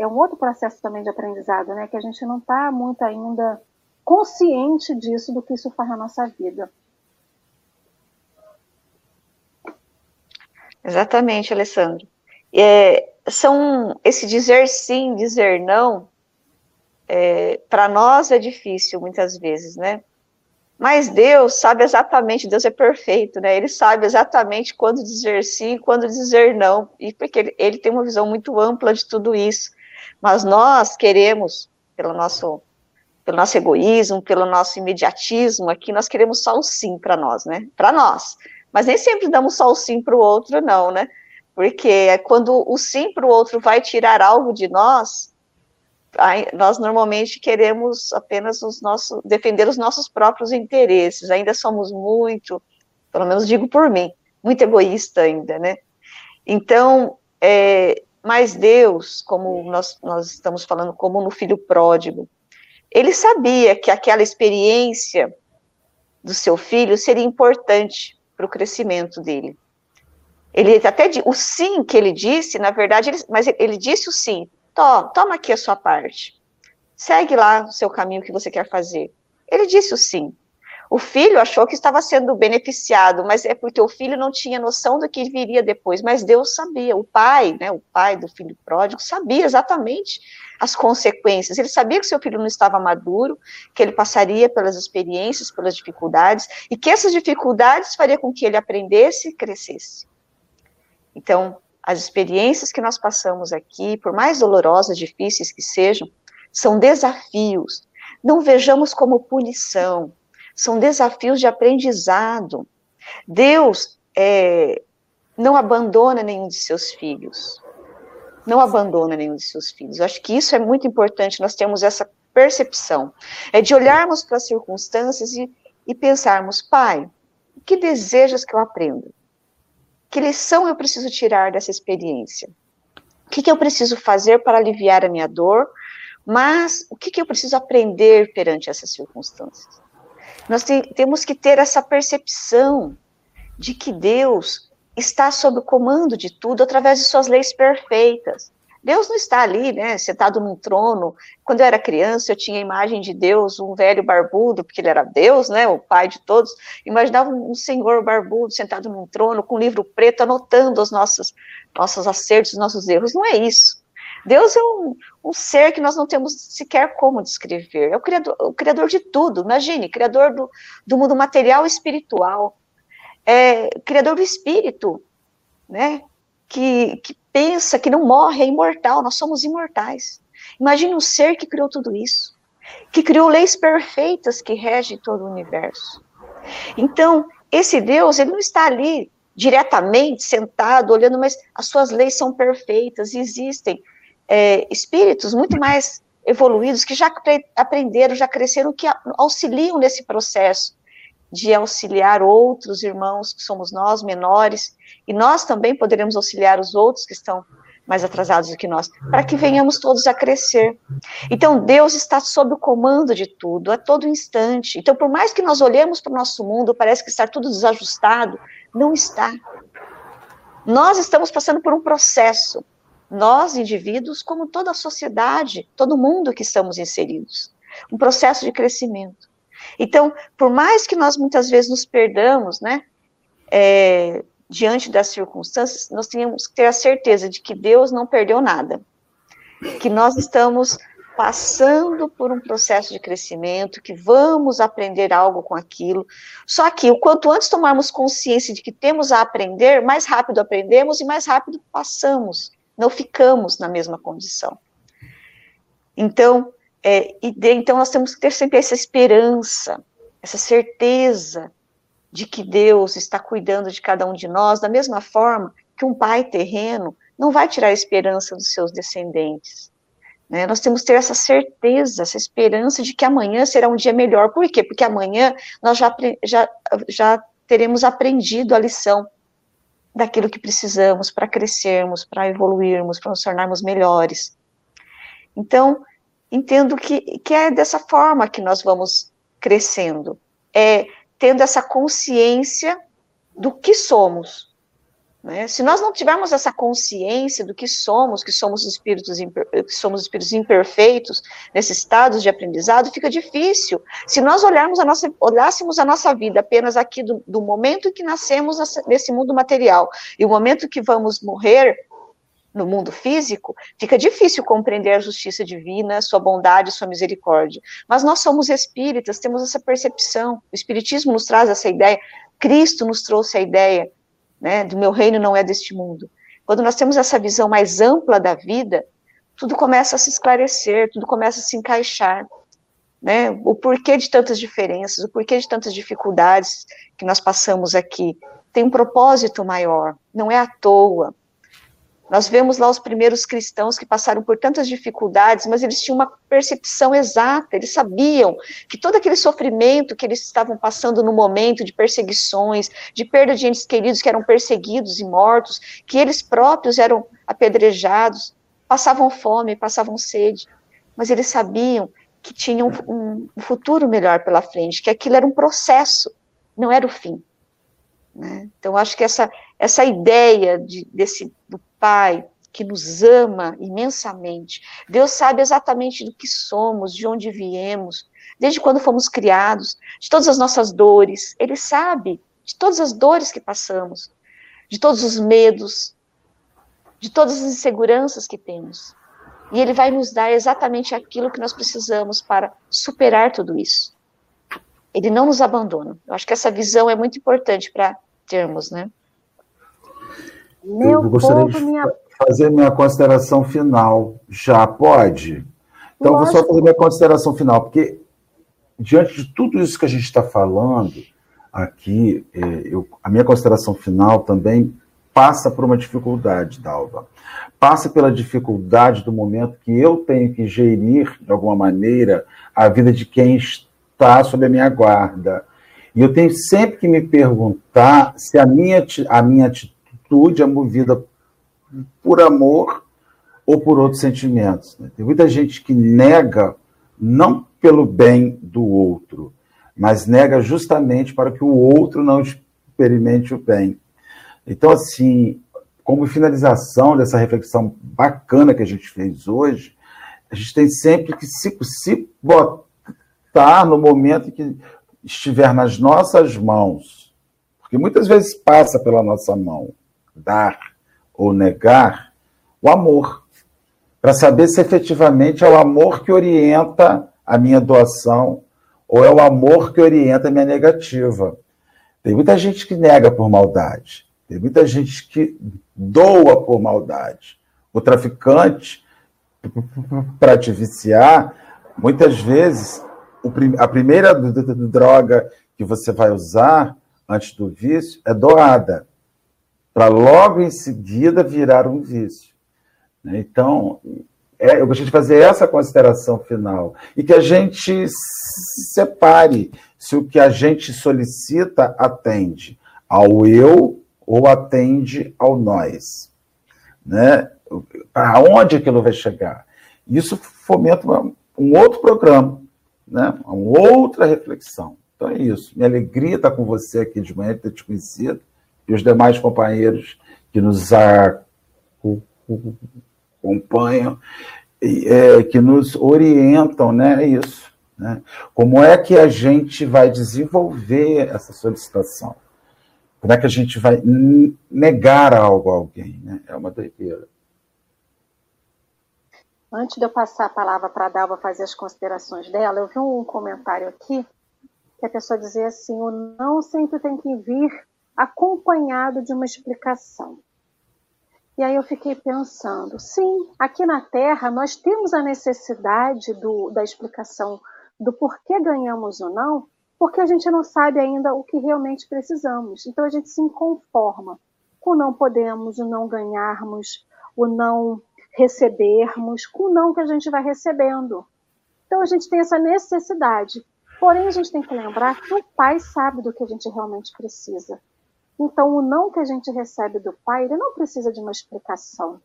É um outro processo também de aprendizado, né? Que a gente não está muito ainda consciente disso, do que isso faz na nossa vida. Exatamente, Alessandro. É, são esse dizer sim, dizer não, é, para nós é difícil muitas vezes, né? Mas Deus sabe exatamente, Deus é perfeito, né? Ele sabe exatamente quando dizer sim quando dizer não. E porque ele, ele, tem uma visão muito ampla de tudo isso. Mas nós queremos, pelo nosso, pelo nosso egoísmo, pelo nosso imediatismo aqui, nós queremos só o sim para nós, né? Para nós. Mas nem sempre damos só o sim para o outro, não, né? Porque é quando o sim para o outro vai tirar algo de nós, nós normalmente queremos apenas os nossos, defender os nossos próprios interesses. Ainda somos muito, pelo menos digo por mim, muito egoísta ainda, né? Então, é, mas Deus, como nós, nós estamos falando, como no filho pródigo, ele sabia que aquela experiência do seu filho seria importante para o crescimento dele. Ele até o sim que ele disse, na verdade, ele, mas ele disse o sim. Toma, toma aqui a sua parte. Segue lá o seu caminho que você quer fazer. Ele disse o sim. O filho achou que estava sendo beneficiado, mas é porque o filho não tinha noção do que viria depois. Mas Deus sabia. O pai, né, o pai do filho pródigo, sabia exatamente as consequências. Ele sabia que seu filho não estava maduro, que ele passaria pelas experiências, pelas dificuldades, e que essas dificuldades faria com que ele aprendesse e crescesse. Então, as experiências que nós passamos aqui, por mais dolorosas, difíceis que sejam, são desafios. Não vejamos como punição, são desafios de aprendizado. Deus é, não abandona nenhum de seus filhos. Não abandona nenhum de seus filhos. Eu acho que isso é muito importante, nós temos essa percepção. É de olharmos para as circunstâncias e, e pensarmos, pai, o que desejas que eu aprenda? Que lição eu preciso tirar dessa experiência? O que, que eu preciso fazer para aliviar a minha dor? Mas o que, que eu preciso aprender perante essas circunstâncias? Nós te, temos que ter essa percepção de que Deus está sob o comando de tudo através de suas leis perfeitas. Deus não está ali, né, sentado num trono. Quando eu era criança, eu tinha a imagem de Deus, um velho barbudo, porque ele era Deus, né, o pai de todos. Imaginava um senhor barbudo sentado num trono com um livro preto, anotando os nossos, nossos acertos, os nossos erros. Não é isso. Deus é um, um, ser que nós não temos sequer como descrever. É o criador, o criador de tudo. Imagine, criador do, do mundo material e espiritual. É, criador do espírito, né? Que, que pensa que não morre, é imortal, nós somos imortais. Imagine um ser que criou tudo isso, que criou leis perfeitas que regem todo o universo. Então, esse Deus, ele não está ali diretamente sentado, olhando, mas as suas leis são perfeitas, existem é, espíritos muito mais evoluídos que já aprenderam, já cresceram, que auxiliam nesse processo de auxiliar outros irmãos que somos nós, menores, e nós também poderemos auxiliar os outros que estão mais atrasados do que nós, para que venhamos todos a crescer. Então, Deus está sob o comando de tudo, a todo instante. Então, por mais que nós olhemos para o nosso mundo, parece que está tudo desajustado, não está. Nós estamos passando por um processo, nós, indivíduos, como toda a sociedade, todo mundo que estamos inseridos, um processo de crescimento. Então, por mais que nós muitas vezes nos perdamos, né, é, diante das circunstâncias, nós temos que ter a certeza de que Deus não perdeu nada, que nós estamos passando por um processo de crescimento, que vamos aprender algo com aquilo. Só que o quanto antes tomarmos consciência de que temos a aprender, mais rápido aprendemos e mais rápido passamos, não ficamos na mesma condição. Então, é, de, então nós temos que ter sempre essa esperança, essa certeza de que Deus está cuidando de cada um de nós, da mesma forma que um pai terreno não vai tirar a esperança dos seus descendentes. Né? Nós temos que ter essa certeza, essa esperança de que amanhã será um dia melhor. Por quê? Porque amanhã nós já, já, já teremos aprendido a lição daquilo que precisamos para crescermos, para evoluirmos, para nos tornarmos melhores. Então, entendo que, que é dessa forma que nós vamos crescendo, é tendo essa consciência do que somos, né? Se nós não tivermos essa consciência do que somos, que somos espíritos, que somos espíritos imperfeitos, nesses estados de aprendizado, fica difícil. Se nós olharmos a nossa, olhássemos a nossa vida apenas aqui do, do momento que nascemos nesse mundo material e o momento que vamos morrer no mundo físico, fica difícil compreender a justiça divina, sua bondade, sua misericórdia. Mas nós somos espíritas, temos essa percepção. O espiritismo nos traz essa ideia, Cristo nos trouxe a ideia né, do meu reino não é deste mundo. Quando nós temos essa visão mais ampla da vida, tudo começa a se esclarecer, tudo começa a se encaixar. Né? O porquê de tantas diferenças, o porquê de tantas dificuldades que nós passamos aqui. Tem um propósito maior, não é à toa. Nós vemos lá os primeiros cristãos que passaram por tantas dificuldades, mas eles tinham uma percepção exata, eles sabiam que todo aquele sofrimento que eles estavam passando no momento de perseguições, de perda de entes queridos que eram perseguidos e mortos, que eles próprios eram apedrejados, passavam fome, passavam sede, mas eles sabiam que tinham um, futuro melhor pela frente, que aquilo era um processo, não era o fim. Né? Então, acho que essa, essa ideia de, desse, do Pai que nos ama imensamente. Deus sabe exatamente do que somos, de onde viemos, desde quando fomos criados, de todas as nossas dores. Ele sabe de todas as dores que passamos, de todos os medos, de todas as inseguranças que temos. E Ele vai nos dar exatamente aquilo que nós precisamos para superar tudo isso. Ele não nos abandona. Eu acho que essa visão é muito importante para termos, né? Meu eu gostaria povo, de minha... fazer minha consideração final. Já pode? Então, Lógico. vou só fazer minha consideração final, porque diante de tudo isso que a gente está falando aqui, é, eu, a minha consideração final também passa por uma dificuldade, Dalva. Passa pela dificuldade do momento que eu tenho que gerir, de alguma maneira, a vida de quem está sob a minha guarda. E eu tenho sempre que me perguntar se a minha, a minha atitude atitude é movida por amor ou por outros sentimentos. Né? Tem muita gente que nega não pelo bem do outro, mas nega justamente para que o outro não experimente o bem. Então, assim, como finalização dessa reflexão bacana que a gente fez hoje, a gente tem sempre que se, se botar no momento que estiver nas nossas mãos, porque muitas vezes passa pela nossa mão, dar ou negar o amor, para saber se efetivamente é o amor que orienta a minha doação ou é o amor que orienta a minha negativa. Tem muita gente que nega por maldade, tem muita gente que doa por maldade. O traficante, para te viciar, muitas vezes a primeira droga que você vai usar antes do vício é doada para logo em seguida virar um vício. Né? Então, é, eu gostaria de fazer essa consideração final e que a gente separe se o que a gente solicita atende ao eu ou atende ao nós. Né? Para onde aquilo vai chegar? Isso fomenta um outro programa, né? uma outra reflexão. Então é isso. Minha alegria estar com você aqui de manhã, ter te conhecido e os demais companheiros que nos acompanham, é, que nos orientam, né? É isso. Né? Como é que a gente vai desenvolver essa solicitação? Como é que a gente vai negar algo a alguém? Né? É uma doideira. Antes de eu passar a palavra para a Dalva fazer as considerações dela, eu vi um comentário aqui que a pessoa dizia assim: o não sempre tem que vir acompanhado de uma explicação. E aí eu fiquei pensando, sim, aqui na Terra nós temos a necessidade do, da explicação do porquê ganhamos ou não, porque a gente não sabe ainda o que realmente precisamos. Então a gente se conforma com não podemos, o não ganharmos, o não recebermos, com o não que a gente vai recebendo. Então a gente tem essa necessidade. Porém, a gente tem que lembrar que o pai sabe do que a gente realmente precisa. Então, o não que a gente recebe do pai, ele não precisa de uma explicação.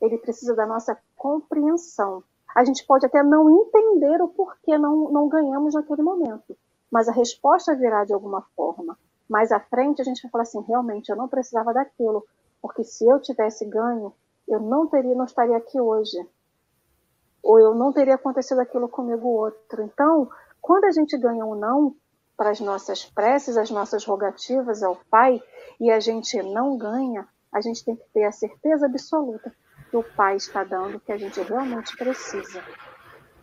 Ele precisa da nossa compreensão. A gente pode até não entender o porquê não, não ganhamos naquele momento, mas a resposta virá de alguma forma. Mais à frente, a gente vai falar assim: realmente, eu não precisava daquilo, porque se eu tivesse ganho, eu não teria, não estaria aqui hoje. Ou eu não teria acontecido aquilo comigo outro. Então, quando a gente ganha um não para as nossas preces, as nossas rogativas ao Pai, e a gente não ganha, a gente tem que ter a certeza absoluta que o Pai está dando o que a gente realmente precisa.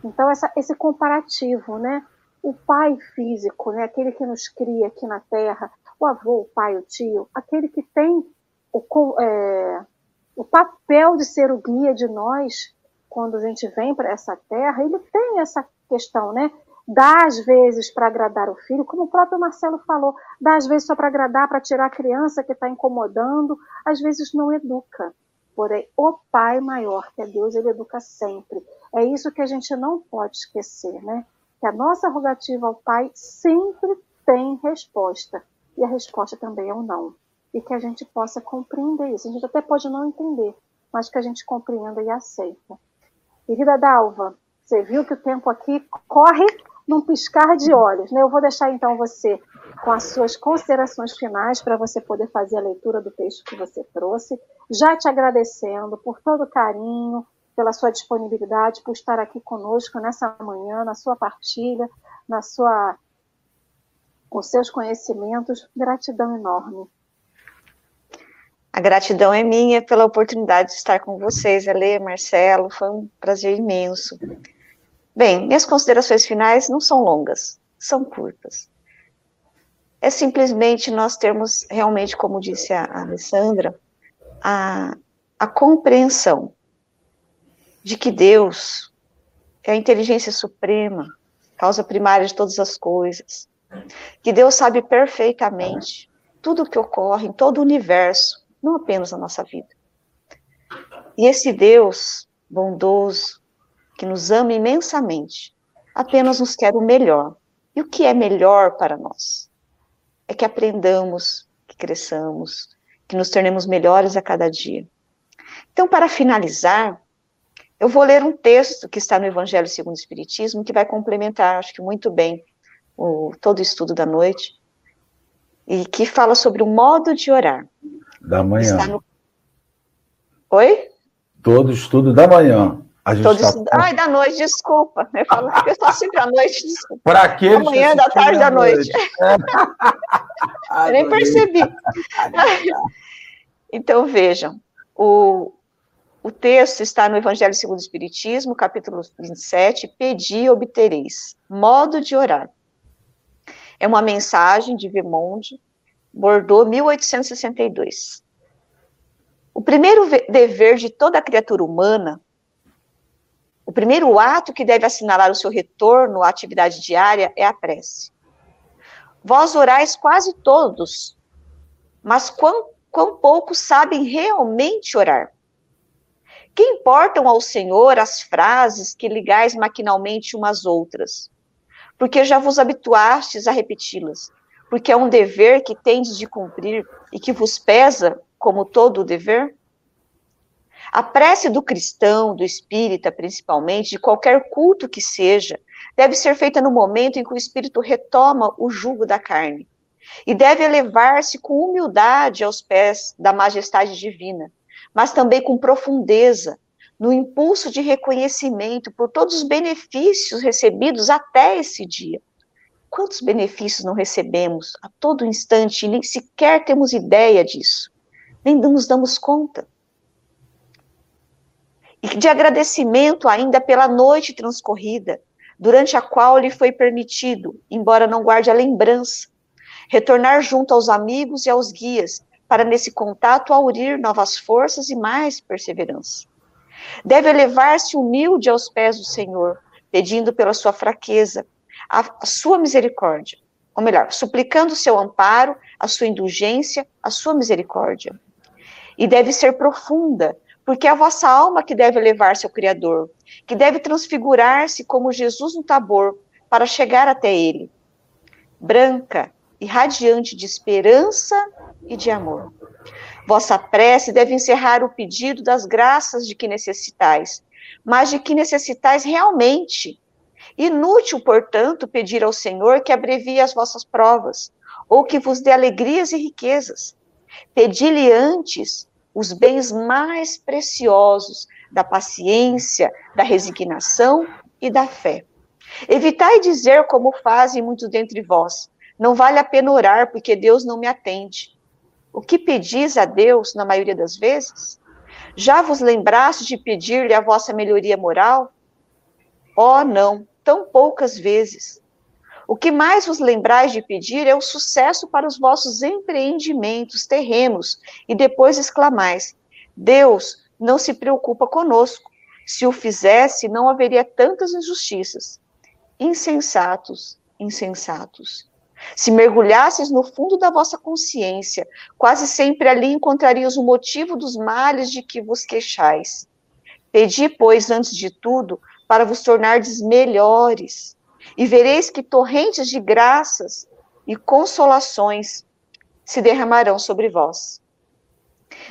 Então, essa, esse comparativo, né? O pai físico, né? aquele que nos cria aqui na Terra, o avô, o pai, o tio, aquele que tem o, é, o papel de ser o guia de nós quando a gente vem para essa terra, ele tem essa questão, né? Dá às vezes para agradar o filho, como o próprio Marcelo falou, dá às vezes só para agradar, para tirar a criança que está incomodando, às vezes não educa. Porém, o Pai maior, que é Deus, ele educa sempre. É isso que a gente não pode esquecer, né? Que a nossa rogativa ao Pai sempre tem resposta. E a resposta também é o não e que a gente possa compreender isso. A gente até pode não entender, mas que a gente compreenda e aceita. Querida Dalva, você viu que o tempo aqui corre num piscar de olhos, né? Eu vou deixar então você com as suas considerações finais para você poder fazer a leitura do texto que você trouxe, já te agradecendo por todo o carinho, pela sua disponibilidade, por estar aqui conosco nessa manhã, na sua partilha, na sua com seus conhecimentos, gratidão enorme. A gratidão é minha pela oportunidade de estar com vocês, Alê, Marcelo, foi um prazer imenso. Bem, minhas considerações finais não são longas, são curtas. É simplesmente nós termos realmente, como disse a, Alessandra, a, a compreensão de que Deus é a inteligência suprema, causa primária de todas as coisas, que Deus sabe perfeitamente tudo o que ocorre em todo o universo, não apenas na nossa vida. E esse Deus bondoso, que nos ama imensamente, apenas nos quer o melhor. E o que é melhor para nós? É que aprendamos, que cresçamos, que nos tornemos melhores a cada dia. Então, para finalizar, eu vou ler um texto que está no Evangelho segundo o Espiritismo, que vai complementar, acho que muito bem, o, todo o estudo da noite, e que fala sobre o modo de orar. Da manhã. No... Oi? Todo estudo da manhã. A gente Todo tá... estudo... Ai, da noite, desculpa. Eu falo eu estou sempre à noite, desculpa. Para da manhã, da tarde, da noite. noite. eu nem percebi. então, vejam. O, o texto está no Evangelho segundo o Espiritismo, capítulo 27, Pedi e obtereis. Modo de orar. É uma mensagem de Vermonde, Bordeaux, 1862. O primeiro dever de toda criatura humana, o primeiro ato que deve assinalar o seu retorno à atividade diária é a prece. Vós orais quase todos, mas quão, quão poucos sabem realmente orar? Que importam ao Senhor as frases que ligais maquinalmente umas outras? Porque já vos habituastes a repeti-las porque é um dever que tendes de cumprir e que vos pesa como todo o dever? A prece do cristão, do espírita principalmente, de qualquer culto que seja, deve ser feita no momento em que o espírito retoma o jugo da carne e deve elevar-se com humildade aos pés da majestade divina, mas também com profundeza, no impulso de reconhecimento por todos os benefícios recebidos até esse dia Quantos benefícios não recebemos a todo instante e nem sequer temos ideia disso? Nem nos damos conta. e de agradecimento ainda pela noite transcorrida, durante a qual lhe foi permitido, embora não guarde a lembrança, retornar junto aos amigos e aos guias, para nesse contato aurir novas forças e mais perseverança. Deve elevar-se humilde aos pés do Senhor, pedindo pela sua fraqueza, a, sua misericórdia, ou melhor, suplicando o seu amparo, a sua indulgência, a sua misericórdia. E deve ser profunda, porque é a vossa alma que deve elevar-se ao Criador, que deve transfigurar-se como Jesus no Tabor, para chegar até Ele. Branca e radiante de esperança e de amor. Vossa prece deve encerrar o pedido das graças de que necessitais, mas de que necessitais realmente. Inútil, portanto, pedir ao Senhor que abrevie as vossas provas, ou que vos dê alegrias e riquezas. Pedi-lhe antes os bens mais preciosos da paciência, da resignação e da fé. Evitai dizer como fazem muitos dentre vós: não vale a pena orar porque Deus não me atende. O que pedis a Deus, na maioria das vezes? Já vos lembraste de pedir-lhe a vossa melhoria moral? Oh, não, tão poucas vezes. O que mais vos lembrais de pedir é o sucesso para os vossos empreendimentos terrenos, e depois exclamais: Deus não se preocupa conosco. Se o fizesse, não haveria tantas injustiças. Insensatos, insensatos. Se mergulhasses no fundo da vossa consciência, quase sempre ali encontrarias o motivo dos males de que vos queixais. Pedi, pois, antes de tudo, para vos tornardes melhores, e vereis que torrentes de graças e consolações se derramarão sobre vós.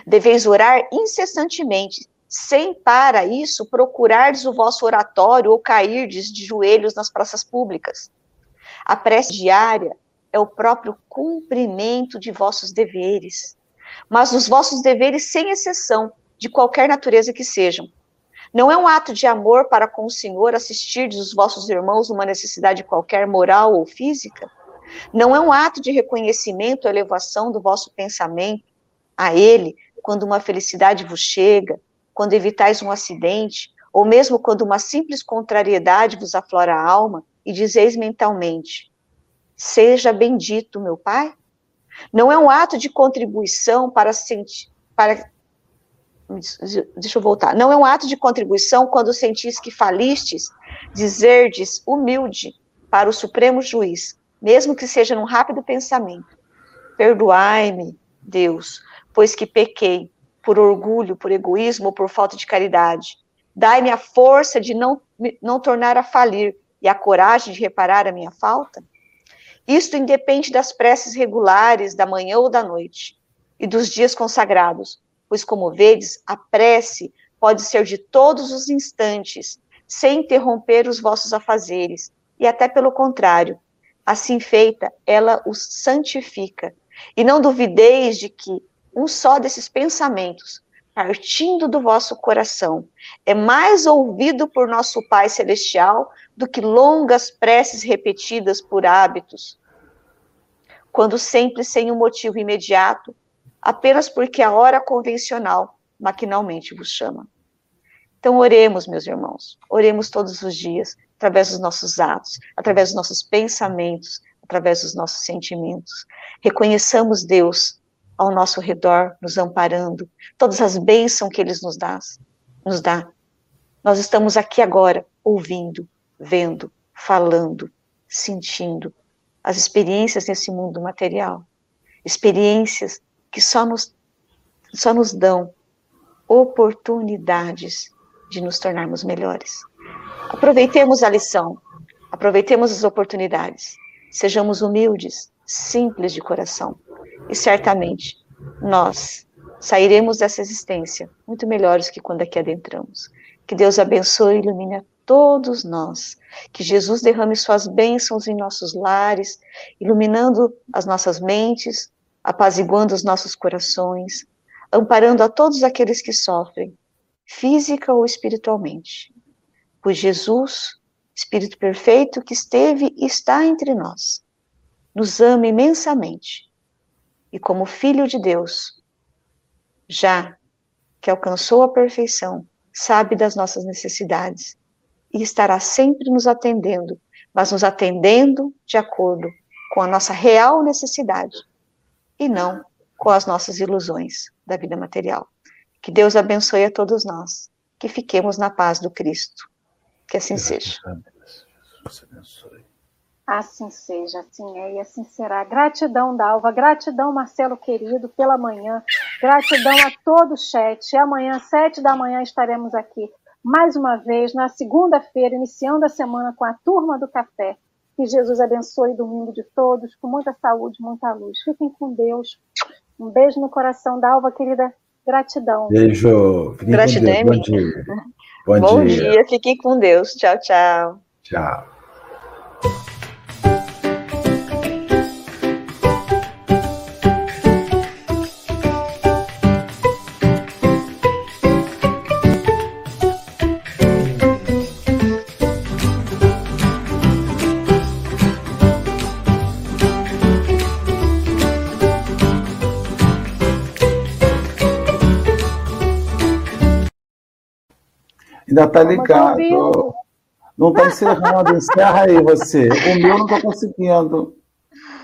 Deveis orar incessantemente, sem para isso procurardes o vosso oratório ou cairdes de joelhos nas praças públicas. A prece diária é o próprio cumprimento de vossos deveres, mas os vossos deveres sem exceção, de qualquer natureza que sejam. Não é um ato de amor para com o Senhor assistir os vossos irmãos numa necessidade qualquer moral ou física? Não é um ato de reconhecimento ou elevação do vosso pensamento a Ele quando uma felicidade vos chega, quando evitais um acidente, ou mesmo quando uma simples contrariedade vos aflora a alma e dizeis mentalmente: Seja bendito, meu Pai? Não é um ato de contribuição para sentir, para deixa eu voltar. Não é um ato de contribuição quando sentis que falistes, dizerdes humilde para o Supremo Juiz, mesmo que seja num rápido pensamento. Perdoai-me, Deus, pois que pequei por orgulho, por egoísmo ou por falta de caridade. Dai-me a força de não, não tornar a falir e a coragem de reparar a minha falta. Isto independe das preces regulares da manhã ou da noite e dos dias consagrados, pois, como vedes, a prece pode ser de todos os instantes, sem interromper os vossos afazeres, e até pelo contrário, assim feita, ela os santifica. E não duvideis de que um só desses pensamentos, partindo do vosso coração, é mais ouvido por nosso Pai Celestial do que longas preces repetidas por hábitos, quando sempre sem um motivo imediato, apenas porque a hora convencional maquinalmente vos chama. Então, oremos, meus irmãos, oremos todos os dias, através dos nossos atos, através dos nossos pensamentos, através dos nossos sentimentos. Reconheçamos Deus ao nosso redor, nos amparando, todas as bênçãos que Ele nos dá, nos dá. Nós estamos aqui agora, ouvindo, vendo, falando, sentindo as experiências nesse mundo material. Experiências que só nos, só nos dão oportunidades de nos tornarmos melhores. Aproveitemos a lição, aproveitemos as oportunidades, sejamos humildes, simples de coração, e certamente nós sairemos dessa existência muito melhores que quando aqui adentramos. Que Deus abençoe e ilumine a todos nós. Que Jesus derrame suas bênçãos em nossos lares, iluminando as nossas mentes, apaziguando os nossos corações, amparando a todos aqueles que sofrem, física ou espiritualmente. Pois Jesus, Espírito perfeito que esteve e está entre nós, nos ama imensamente. E como Filho de Deus, já que alcançou a perfeição, sabe das nossas necessidades e estará sempre nos atendendo, mas nos atendendo de acordo com a nossa real necessidade e não com as nossas ilusões da vida material. Que Deus abençoe a todos nós, que fiquemos na paz do Cristo. Que assim seja. Assim seja, assim é e assim será. Gratidão, Dalva, gratidão, Marcelo querido, pela manhã, gratidão a todo o chat. E amanhã, sete da manhã, estaremos aqui mais uma vez, na segunda-feira, iniciando a semana com a turma do café. Que Jesus abençoe o domingo de todos, com muita saúde, muita luz. Fiquem com Deus. Um beijo no coração da Alva, querida. Gratidão. Beijo. Fiquem Gratidão. Com Deus. Bom dia. Bom, Bom dia. dia. Fiquem com Deus. Tchau, tchau. Tchau. Ainda está ligado. Não está encerrando, encerra aí você. O meu não estou conseguindo.